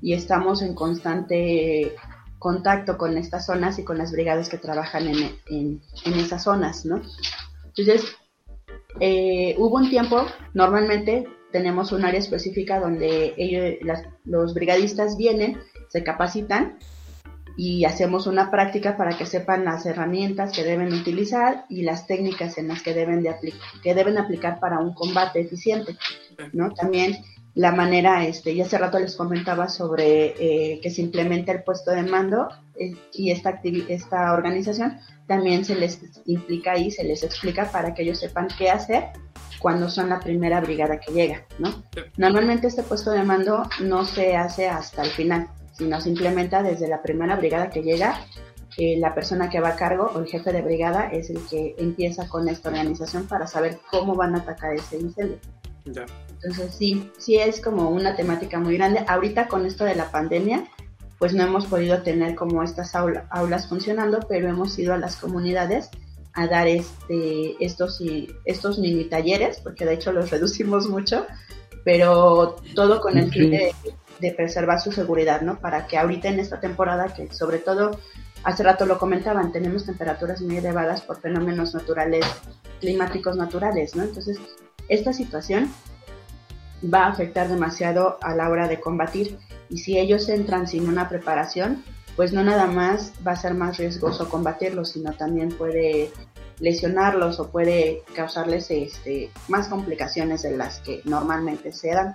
y estamos en constante contacto con estas zonas y con las brigadas que trabajan en, en- en esas zonas, ¿no? Entonces, eh, hubo un tiempo, normalmente tenemos un área específica donde ellos, las- los brigadistas vienen, se capacitan y hacemos una práctica para que sepan las herramientas que deben utilizar y las técnicas en las que deben de apli- que deben aplicar para un combate eficiente, ¿no? También la manera, este, ya hace rato les comentaba sobre eh, que se implementa el puesto de mando eh, y esta, esta organización también se les implica ahí, se les explica para que ellos sepan qué hacer cuando son la primera brigada que llega, ¿no? Normalmente este puesto de mando no se hace hasta el final, sino se implementa desde la primera brigada que llega. eh, la persona que va a cargo o el jefe de brigada es el que empieza con esta organización para saber cómo van a atacar ese incendio. Ya. Entonces sí, sí es como una temática muy grande. Ahorita con esto de la pandemia, pues no hemos podido tener como estas aula- aulas funcionando, pero hemos ido a las comunidades a dar este estos y estos mini talleres, porque de hecho los reducimos mucho, pero todo con el fin de, de preservar su seguridad, ¿no? Para que ahorita en esta temporada, que sobre todo hace rato lo comentaban, tenemos temperaturas muy elevadas por fenómenos naturales, climáticos naturales, ¿no? Entonces, esta situación va a afectar demasiado a la hora de combatir y si ellos entran sin una preparación, pues no nada más va a ser más riesgoso combatirlos, sino también puede lesionarlos o puede causarles este, más complicaciones de las que normalmente se dan.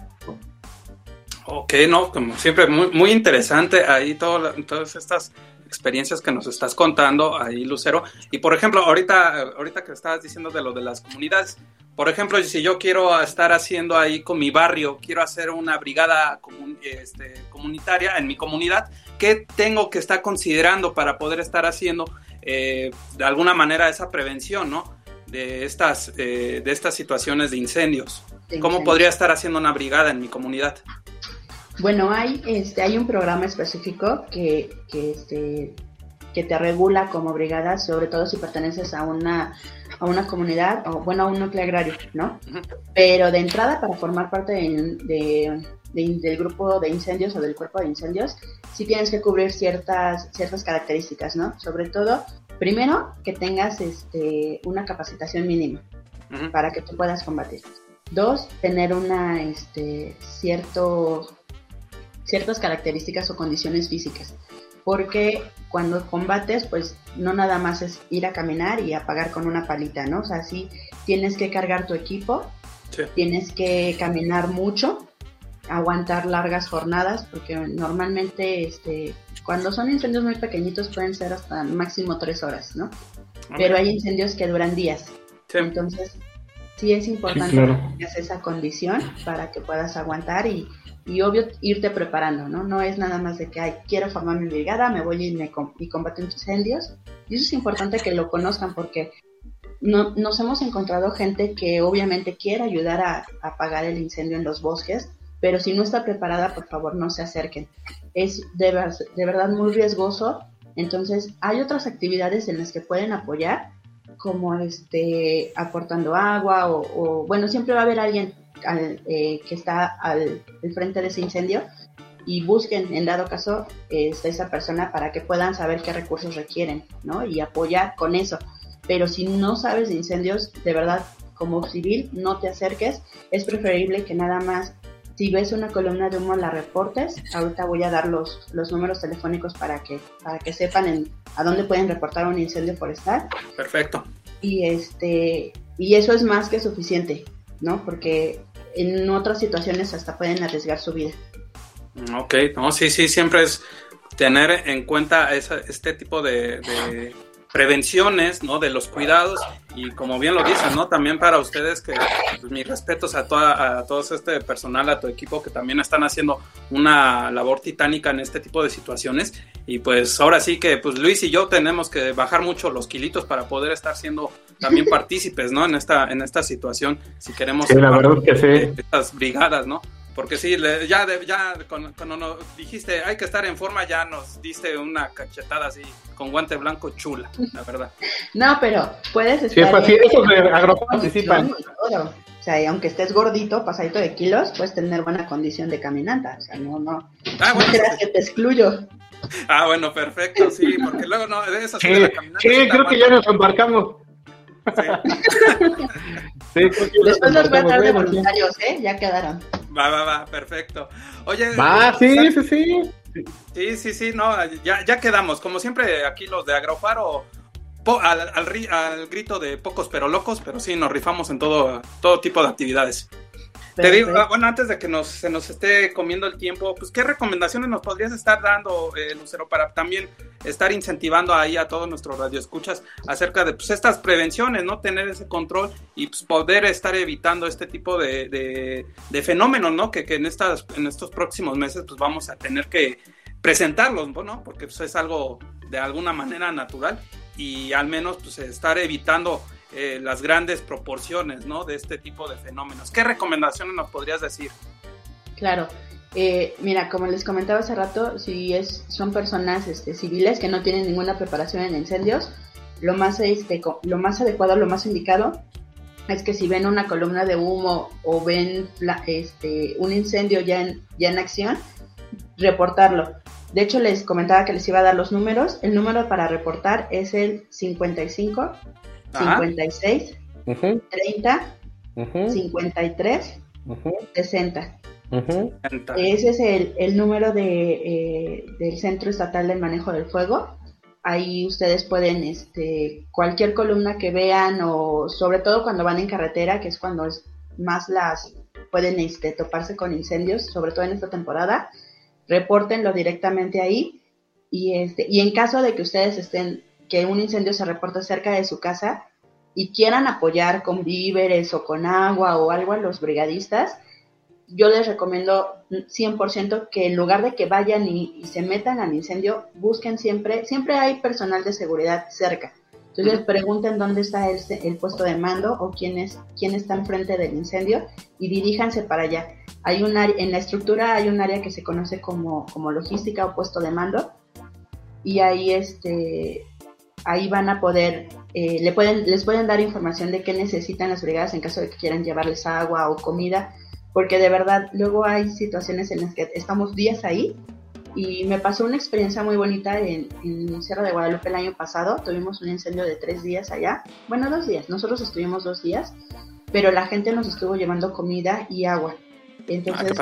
Ok, no, como siempre, muy, muy interesante ahí todo todas estas experiencias que nos estás contando ahí, Lucero. Y por ejemplo, ahorita, ahorita que estabas diciendo de lo de las comunidades, por ejemplo, si yo quiero estar haciendo ahí con mi barrio, quiero hacer una brigada comun- este, comunitaria en mi comunidad, ¿qué tengo que estar considerando para poder estar haciendo eh, de alguna manera esa prevención, ¿no? De estas, eh, de estas situaciones de incendios. De ¿Cómo incendios. podría estar haciendo una brigada en mi comunidad? Bueno, hay, este, hay un programa específico que, que, este, que te regula como brigada, sobre todo si perteneces a una, a una comunidad o, bueno, a un núcleo agrario, ¿no? Pero de entrada, para formar parte de- de- de- del grupo de incendios o del cuerpo de incendios, sí tienes que cubrir ciertas, ciertas características, ¿no? Sobre todo, primero, que tengas este, una capacitación mínima para que tú puedas combatir. Dos, tener una, este, cierto, ciertas características o condiciones físicas. Porque cuando combates, pues no nada más es ir a caminar y apagar con una palita, ¿no? O sea, sí tienes que cargar tu equipo, tienes que caminar mucho, aguantar largas jornadas, porque normalmente, este, cuando son incendios muy pequeñitos pueden ser hasta máximo tres horas, ¿no? Pero hay incendios que duran días. Entonces, sí es importante Sí, claro. que tengas esa condición para que puedas aguantar y, y obvio irte preparando, ¿no? No es nada más de que, ay, quiero formar mi brigada, me voy y, me com- y combato incendios. Y eso es importante que lo conozcan porque no, nos hemos encontrado gente que obviamente quiere ayudar a, apagar el incendio en los bosques, pero si no está preparada, por favor, no se acerquen. Es de, ver- de verdad muy riesgoso. Entonces, hay otras actividades en las que pueden apoyar, como este aportando agua o, bueno, siempre va a haber alguien al- eh, que está al, al frente de ese incendio y busquen en dado caso este, esa persona para que puedan saber qué recursos requieren, ¿no? Y apoyar con eso. Pero si no sabes de incendios, de verdad, como civil, no te acerques. Es preferible que nada más, si ves una columna de humo, la reportes. Ahorita voy a dar los, los números telefónicos para que, para que sepan en, a dónde pueden reportar un incendio forestal Perfecto. y este y eso es más que suficiente, ¿no? Porque en otras situaciones hasta pueden arriesgar su vida. Ok, no, sí, sí, siempre es tener en cuenta esa- este tipo de, de prevenciones, ¿no? De los cuidados y como bien lo dicen, ¿no? También para ustedes que pues, mis respetos a toda a todos este personal, a tu equipo que también están haciendo una labor titánica en este tipo de situaciones y pues ahora sí que pues Luis y yo tenemos que bajar mucho los kilitos para poder estar siendo también partícipes, ¿no? En esta en esta situación si queremos Sí, ser la parte verdad que sí. estas brigadas, ¿no? Porque sí, le- ya, de- ya cuando, cuando nos dijiste hay que estar en forma, ya nos diste una cachetada así con guante blanco chula, la verdad. No, pero puedes estar sí, esos en agro condición participan. O sea, y aunque estés gordito, pasadito de kilos, puedes tener buena condición de caminata. O sea, no, no. Ah, no bueno, creas que te excluyo. Ah, bueno, perfecto, sí, porque luego no, de eso sí, Sí, creo que ya aguanto. nos embarcamos. Sí, ya Después nos los voy a dar de voluntarios, ¿eh? Ya quedaron. Va, va, va, perfecto. Oye, Va, sí, sí, sí. Sí, sí, sí, no, ya, ya quedamos. Como siempre, aquí los de Agrofaro, po- al, al ri- al grito de pocos pero locos, pero sí, nos rifamos en todo, todo tipo de actividades. Te digo, ah, bueno, antes de que nos, se nos esté comiendo el tiempo, pues, ¿qué recomendaciones nos podrías estar dando, eh, Lucero, para también estar incentivando ahí a todos nuestros radioescuchas acerca de pues, estas prevenciones, ¿no? Tener ese control y pues, poder estar evitando este tipo de, de- de fenómenos, ¿no? Que, que en, estas, en estos próximos meses, pues, vamos a tener que presentarlos, ¿no? Porque pues, es algo de alguna manera natural y al menos, pues, estar evitando eh, las grandes proporciones, ¿no? De este tipo de fenómenos. ¿Qué recomendaciones nos podrías decir? Claro. Eh, mira, como les comentaba hace rato, si es, son personas este, civiles que no tienen ninguna preparación en incendios, lo más, este, lo más adecuado, lo más indicado es que si ven una columna de humo o ven este, un incendio ya en, ya en acción, reportarlo. De hecho, les comentaba que les iba a dar los números. El número para reportar es el 55 Ajá. 56 Ujú, 30 ujú, 53 ujú, 60. ujú. Ese es el, el número de, eh, del Centro Estatal del Manejo del Fuego. Ahí ustedes pueden, este, cualquier columna que vean o sobre todo cuando van en carretera, que es cuando es más las pueden este, toparse con incendios, sobre todo en esta temporada, repórtenlo directamente ahí y este y en caso de que ustedes estén que un incendio se reporte cerca de su casa y quieran apoyar con víveres o con agua o algo a los brigadistas, yo les recomiendo 100% que en lugar de que vayan y, se metan al incendio, busquen siempre, siempre hay personal de seguridad cerca. Entonces pregunten dónde está el, el puesto de mando o quién, es, quién está enfrente del incendio y diríjanse para allá. Hay un área, en la estructura hay un área que se conoce como, como logística o puesto de mando y ahí este ahí van a poder eh, le pueden les pueden dar información de qué necesitan las brigadas en caso de que quieran llevarles agua o comida porque de verdad luego hay situaciones en las que estamos días ahí y me pasó una experiencia muy bonita en, en Sierra de Guadalupe el año pasado tuvimos un incendio de tres días allá bueno dos días nosotros estuvimos dos días pero la gente nos estuvo llevando comida y agua. Entonces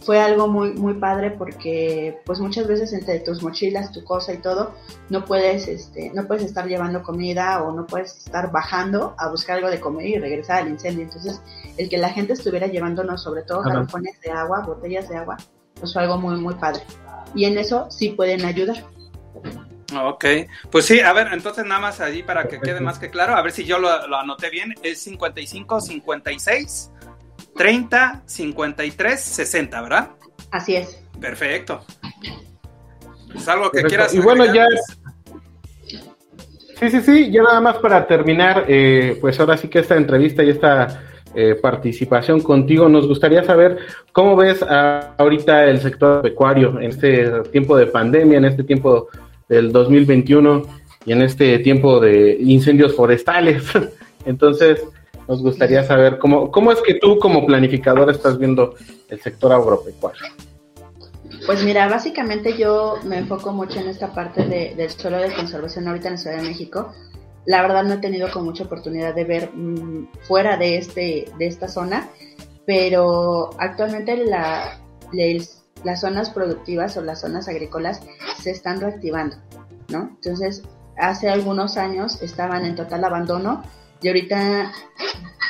fue algo muy muy padre porque pues muchas veces entre tus mochilas, tu cosa y todo, no puedes este no puedes estar llevando comida o no puedes estar bajando a buscar algo de comer y regresar al incendio. Entonces, el que la gente estuviera llevándonos sobre todo garrafones de agua, botellas de agua, pues fue algo muy muy padre. Y en eso sí pueden ayudar. Ok, pues sí, a ver, entonces nada más allí para que quede más que claro, a ver si yo lo, lo anoté bien, es 55, 56, 30, 53, 60, ¿verdad? Así es. Perfecto. Es algo que Perfecto. quieras. Y bueno, ya. Sí, sí, sí, ya nada más para terminar, eh, pues ahora sí que esta entrevista y esta eh, participación contigo, nos gustaría saber cómo ves a- ahorita el sector pecuario en este tiempo de pandemia, en este tiempo del 2021 y en este tiempo de incendios forestales. Entonces, nos gustaría saber cómo, cómo es que tú como planificador estás viendo el sector agropecuario. Pues mira, básicamente yo me enfoco mucho en esta parte de- del suelo de conservación ahorita en la Ciudad de México. La verdad no he tenido con mucha oportunidad de ver mm, fuera de, este, de esta zona, pero actualmente la, las zonas productivas o las zonas agrícolas se están reactivando, ¿no? Entonces, hace algunos años estaban en total abandono y ahorita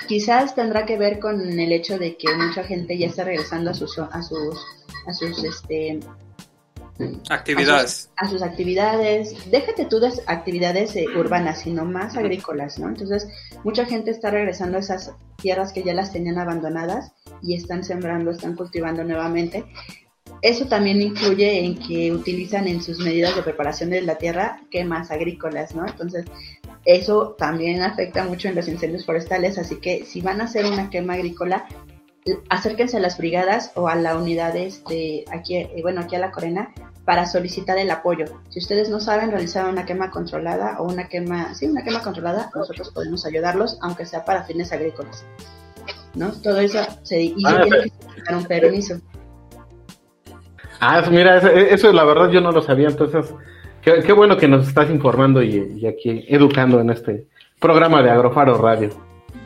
quizás tendrá que ver con el hecho de que mucha gente ya está regresando a sus, a sus, a sus, este, Actividades. a sus actividades, déjate tú de actividades eh, urbanas, sino más agrícolas, ¿no? Entonces, mucha gente está regresando a esas tierras que ya las tenían abandonadas y están sembrando, están cultivando nuevamente. Eso también incluye en que utilizan en sus medidas de preparación de la tierra quemas agrícolas, ¿no? Entonces, eso también afecta mucho en los incendios forestales, así que si van a hacer una quema agrícola, acérquense a las brigadas o a la unidad este aquí eh, bueno aquí a la Corena para solicitar el apoyo. Si ustedes no saben realizar una quema controlada o una quema, sí, una quema controlada, nosotros podemos ayudarlos, aunque sea para fines agrícolas. ¿No? Todo eso se, y se Ah, tiene que solicitar un permiso. Ah, mira, eso, la verdad yo no lo sabía, entonces qué, bueno que nos estás informando y, aquí educando en este programa de Agrofaro Radio.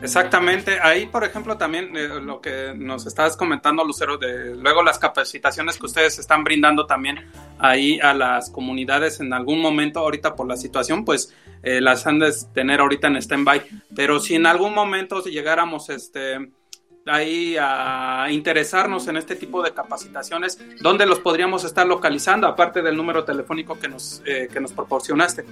Exactamente, ahí por ejemplo también eh, lo que nos estabas comentando Lucero, de luego las capacitaciones que ustedes están brindando también ahí a las comunidades en algún momento, ahorita por la situación, pues eh, las han de tener ahorita en stand-by, pero si en algún momento llegáramos este ahí a interesarnos en este tipo de capacitaciones, ¿dónde los podríamos estar localizando, aparte del número telefónico que nos, eh, que nos proporcionaste?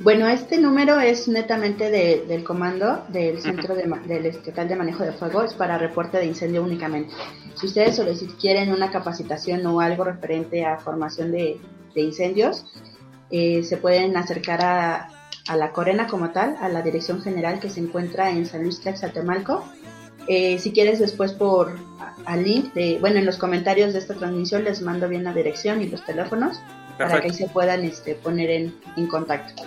Bueno, este número es netamente de- del comando del Centro de, del Estatal de Manejo de Fuego, es para reporte de incendio únicamente. Si ustedes solici- quieren una capacitación o algo referente a formación de, de incendios, eh, se pueden acercar a, a la Corena como tal, a la dirección general que se encuentra en San Luis Tlaxaltemalco. Eh, si quieres después por al link de, bueno, en los comentarios de esta transmisión les mando bien la dirección y los teléfonos para que ahí se puedan este, poner en, en contacto.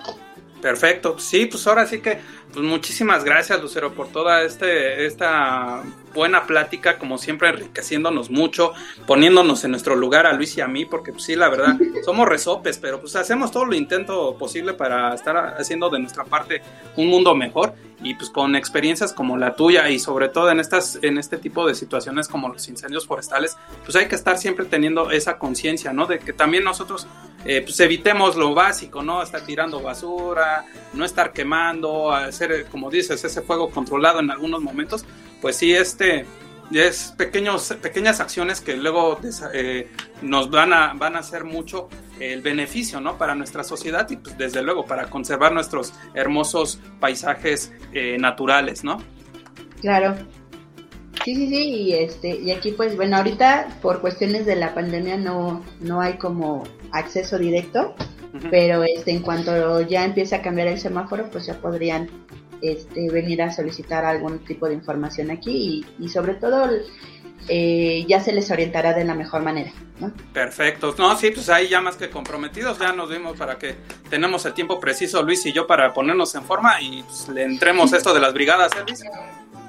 Perfecto, sí, pues ahora sí que, pues muchísimas gracias Lucero por toda este, esta buena plática, como siempre enriqueciéndonos mucho, poniéndonos en nuestro lugar a Luis y a mí, porque pues sí, la verdad, somos resopes, pero pues hacemos todo lo intento posible para estar haciendo de nuestra parte un mundo mejor y pues con experiencias como la tuya y sobre todo en estas en este tipo de situaciones como los incendios forestales, pues hay que estar siempre teniendo esa conciencia, ¿no? De que también nosotros eh, pues evitemos lo básico, ¿no? Estar tirando basura, no estar quemando, hacer, eh, como dices, ese fuego controlado en algunos momentos, pues sí, este es pequeños, pequeñas acciones que luego eh, nos van a, van a hacer mucho el beneficio, ¿no? Para nuestra sociedad y pues desde luego para conservar nuestros hermosos paisajes eh, naturales, ¿no? Claro. Sí, sí, sí, y este, y aquí pues bueno, ahorita por cuestiones de la pandemia no, no hay como acceso directo, pero este, en cuanto ya empiece a cambiar el semáforo, pues ya podrían este, venir a solicitar algún tipo de información aquí y, y sobre todo eh, ya se les orientará de la mejor manera, ¿no? Perfecto. No, sí, pues ahí ya más que comprometidos, ya nos vimos para que tenemos el tiempo preciso, Luis y yo, para ponernos en forma y pues, le entremos esto de las brigadas, ¿eh, Luis?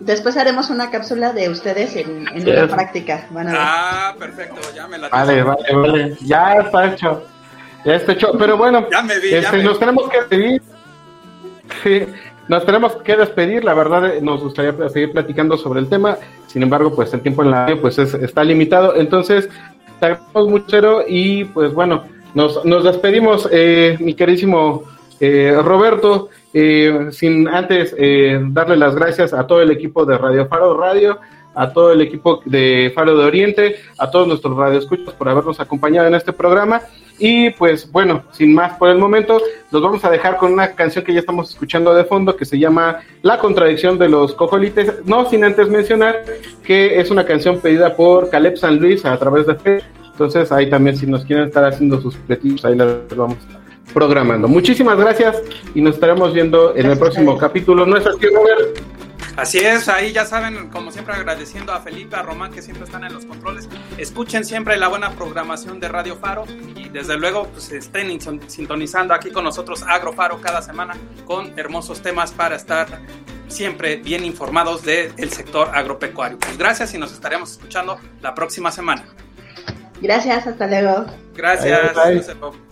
Después haremos una cápsula de ustedes en, en una Yes. práctica, van a ver. Ah, perfecto, ya me la Vale, vale, vale. Ya está hecho. Está hecho. Pero bueno, Ya me vi, ya este, me nos vi. tenemos que despedir. Sí, nos tenemos que despedir. La verdad, eh, nos gustaría seguir platicando sobre el tema. Sin embargo, pues el tiempo en la radio pues es- está limitado. Entonces, te agradecemos mucho y pues bueno, nos, nos despedimos, eh, mi queridísimo eh, Roberto, eh, sin antes eh, darle las gracias a todo el equipo de Radio Faro Radio, a todo el equipo de Faro de Oriente, a todos nuestros radioescuchas por habernos acompañado en este programa. Y pues bueno, sin más por el momento, los vamos a dejar con una canción que ya estamos escuchando de fondo que se llama La contradicción de los cojolites. No sin antes mencionar que es una canción pedida por Caleb San Luis a través de Facebook. Entonces ahí también si nos quieren estar haciendo sus peticiones, ahí las vamos programando. Muchísimas gracias y nos estaremos viendo en el próximo capítulo. ¿No es así, Robert? Así es, ahí ya saben, como siempre agradeciendo a Felipe, a Román que siempre están en los controles. Escuchen siempre la buena programación de Radio Faro y desde luego pues estén in- sintonizando aquí con nosotros Agro Faro cada semana con hermosos temas para estar siempre bien informados del sector agropecuario. Pues gracias y nos estaremos escuchando la próxima semana. Gracias, hasta luego. Gracias. Bye, bye.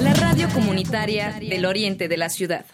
La radio comunitaria del oriente de la ciudad.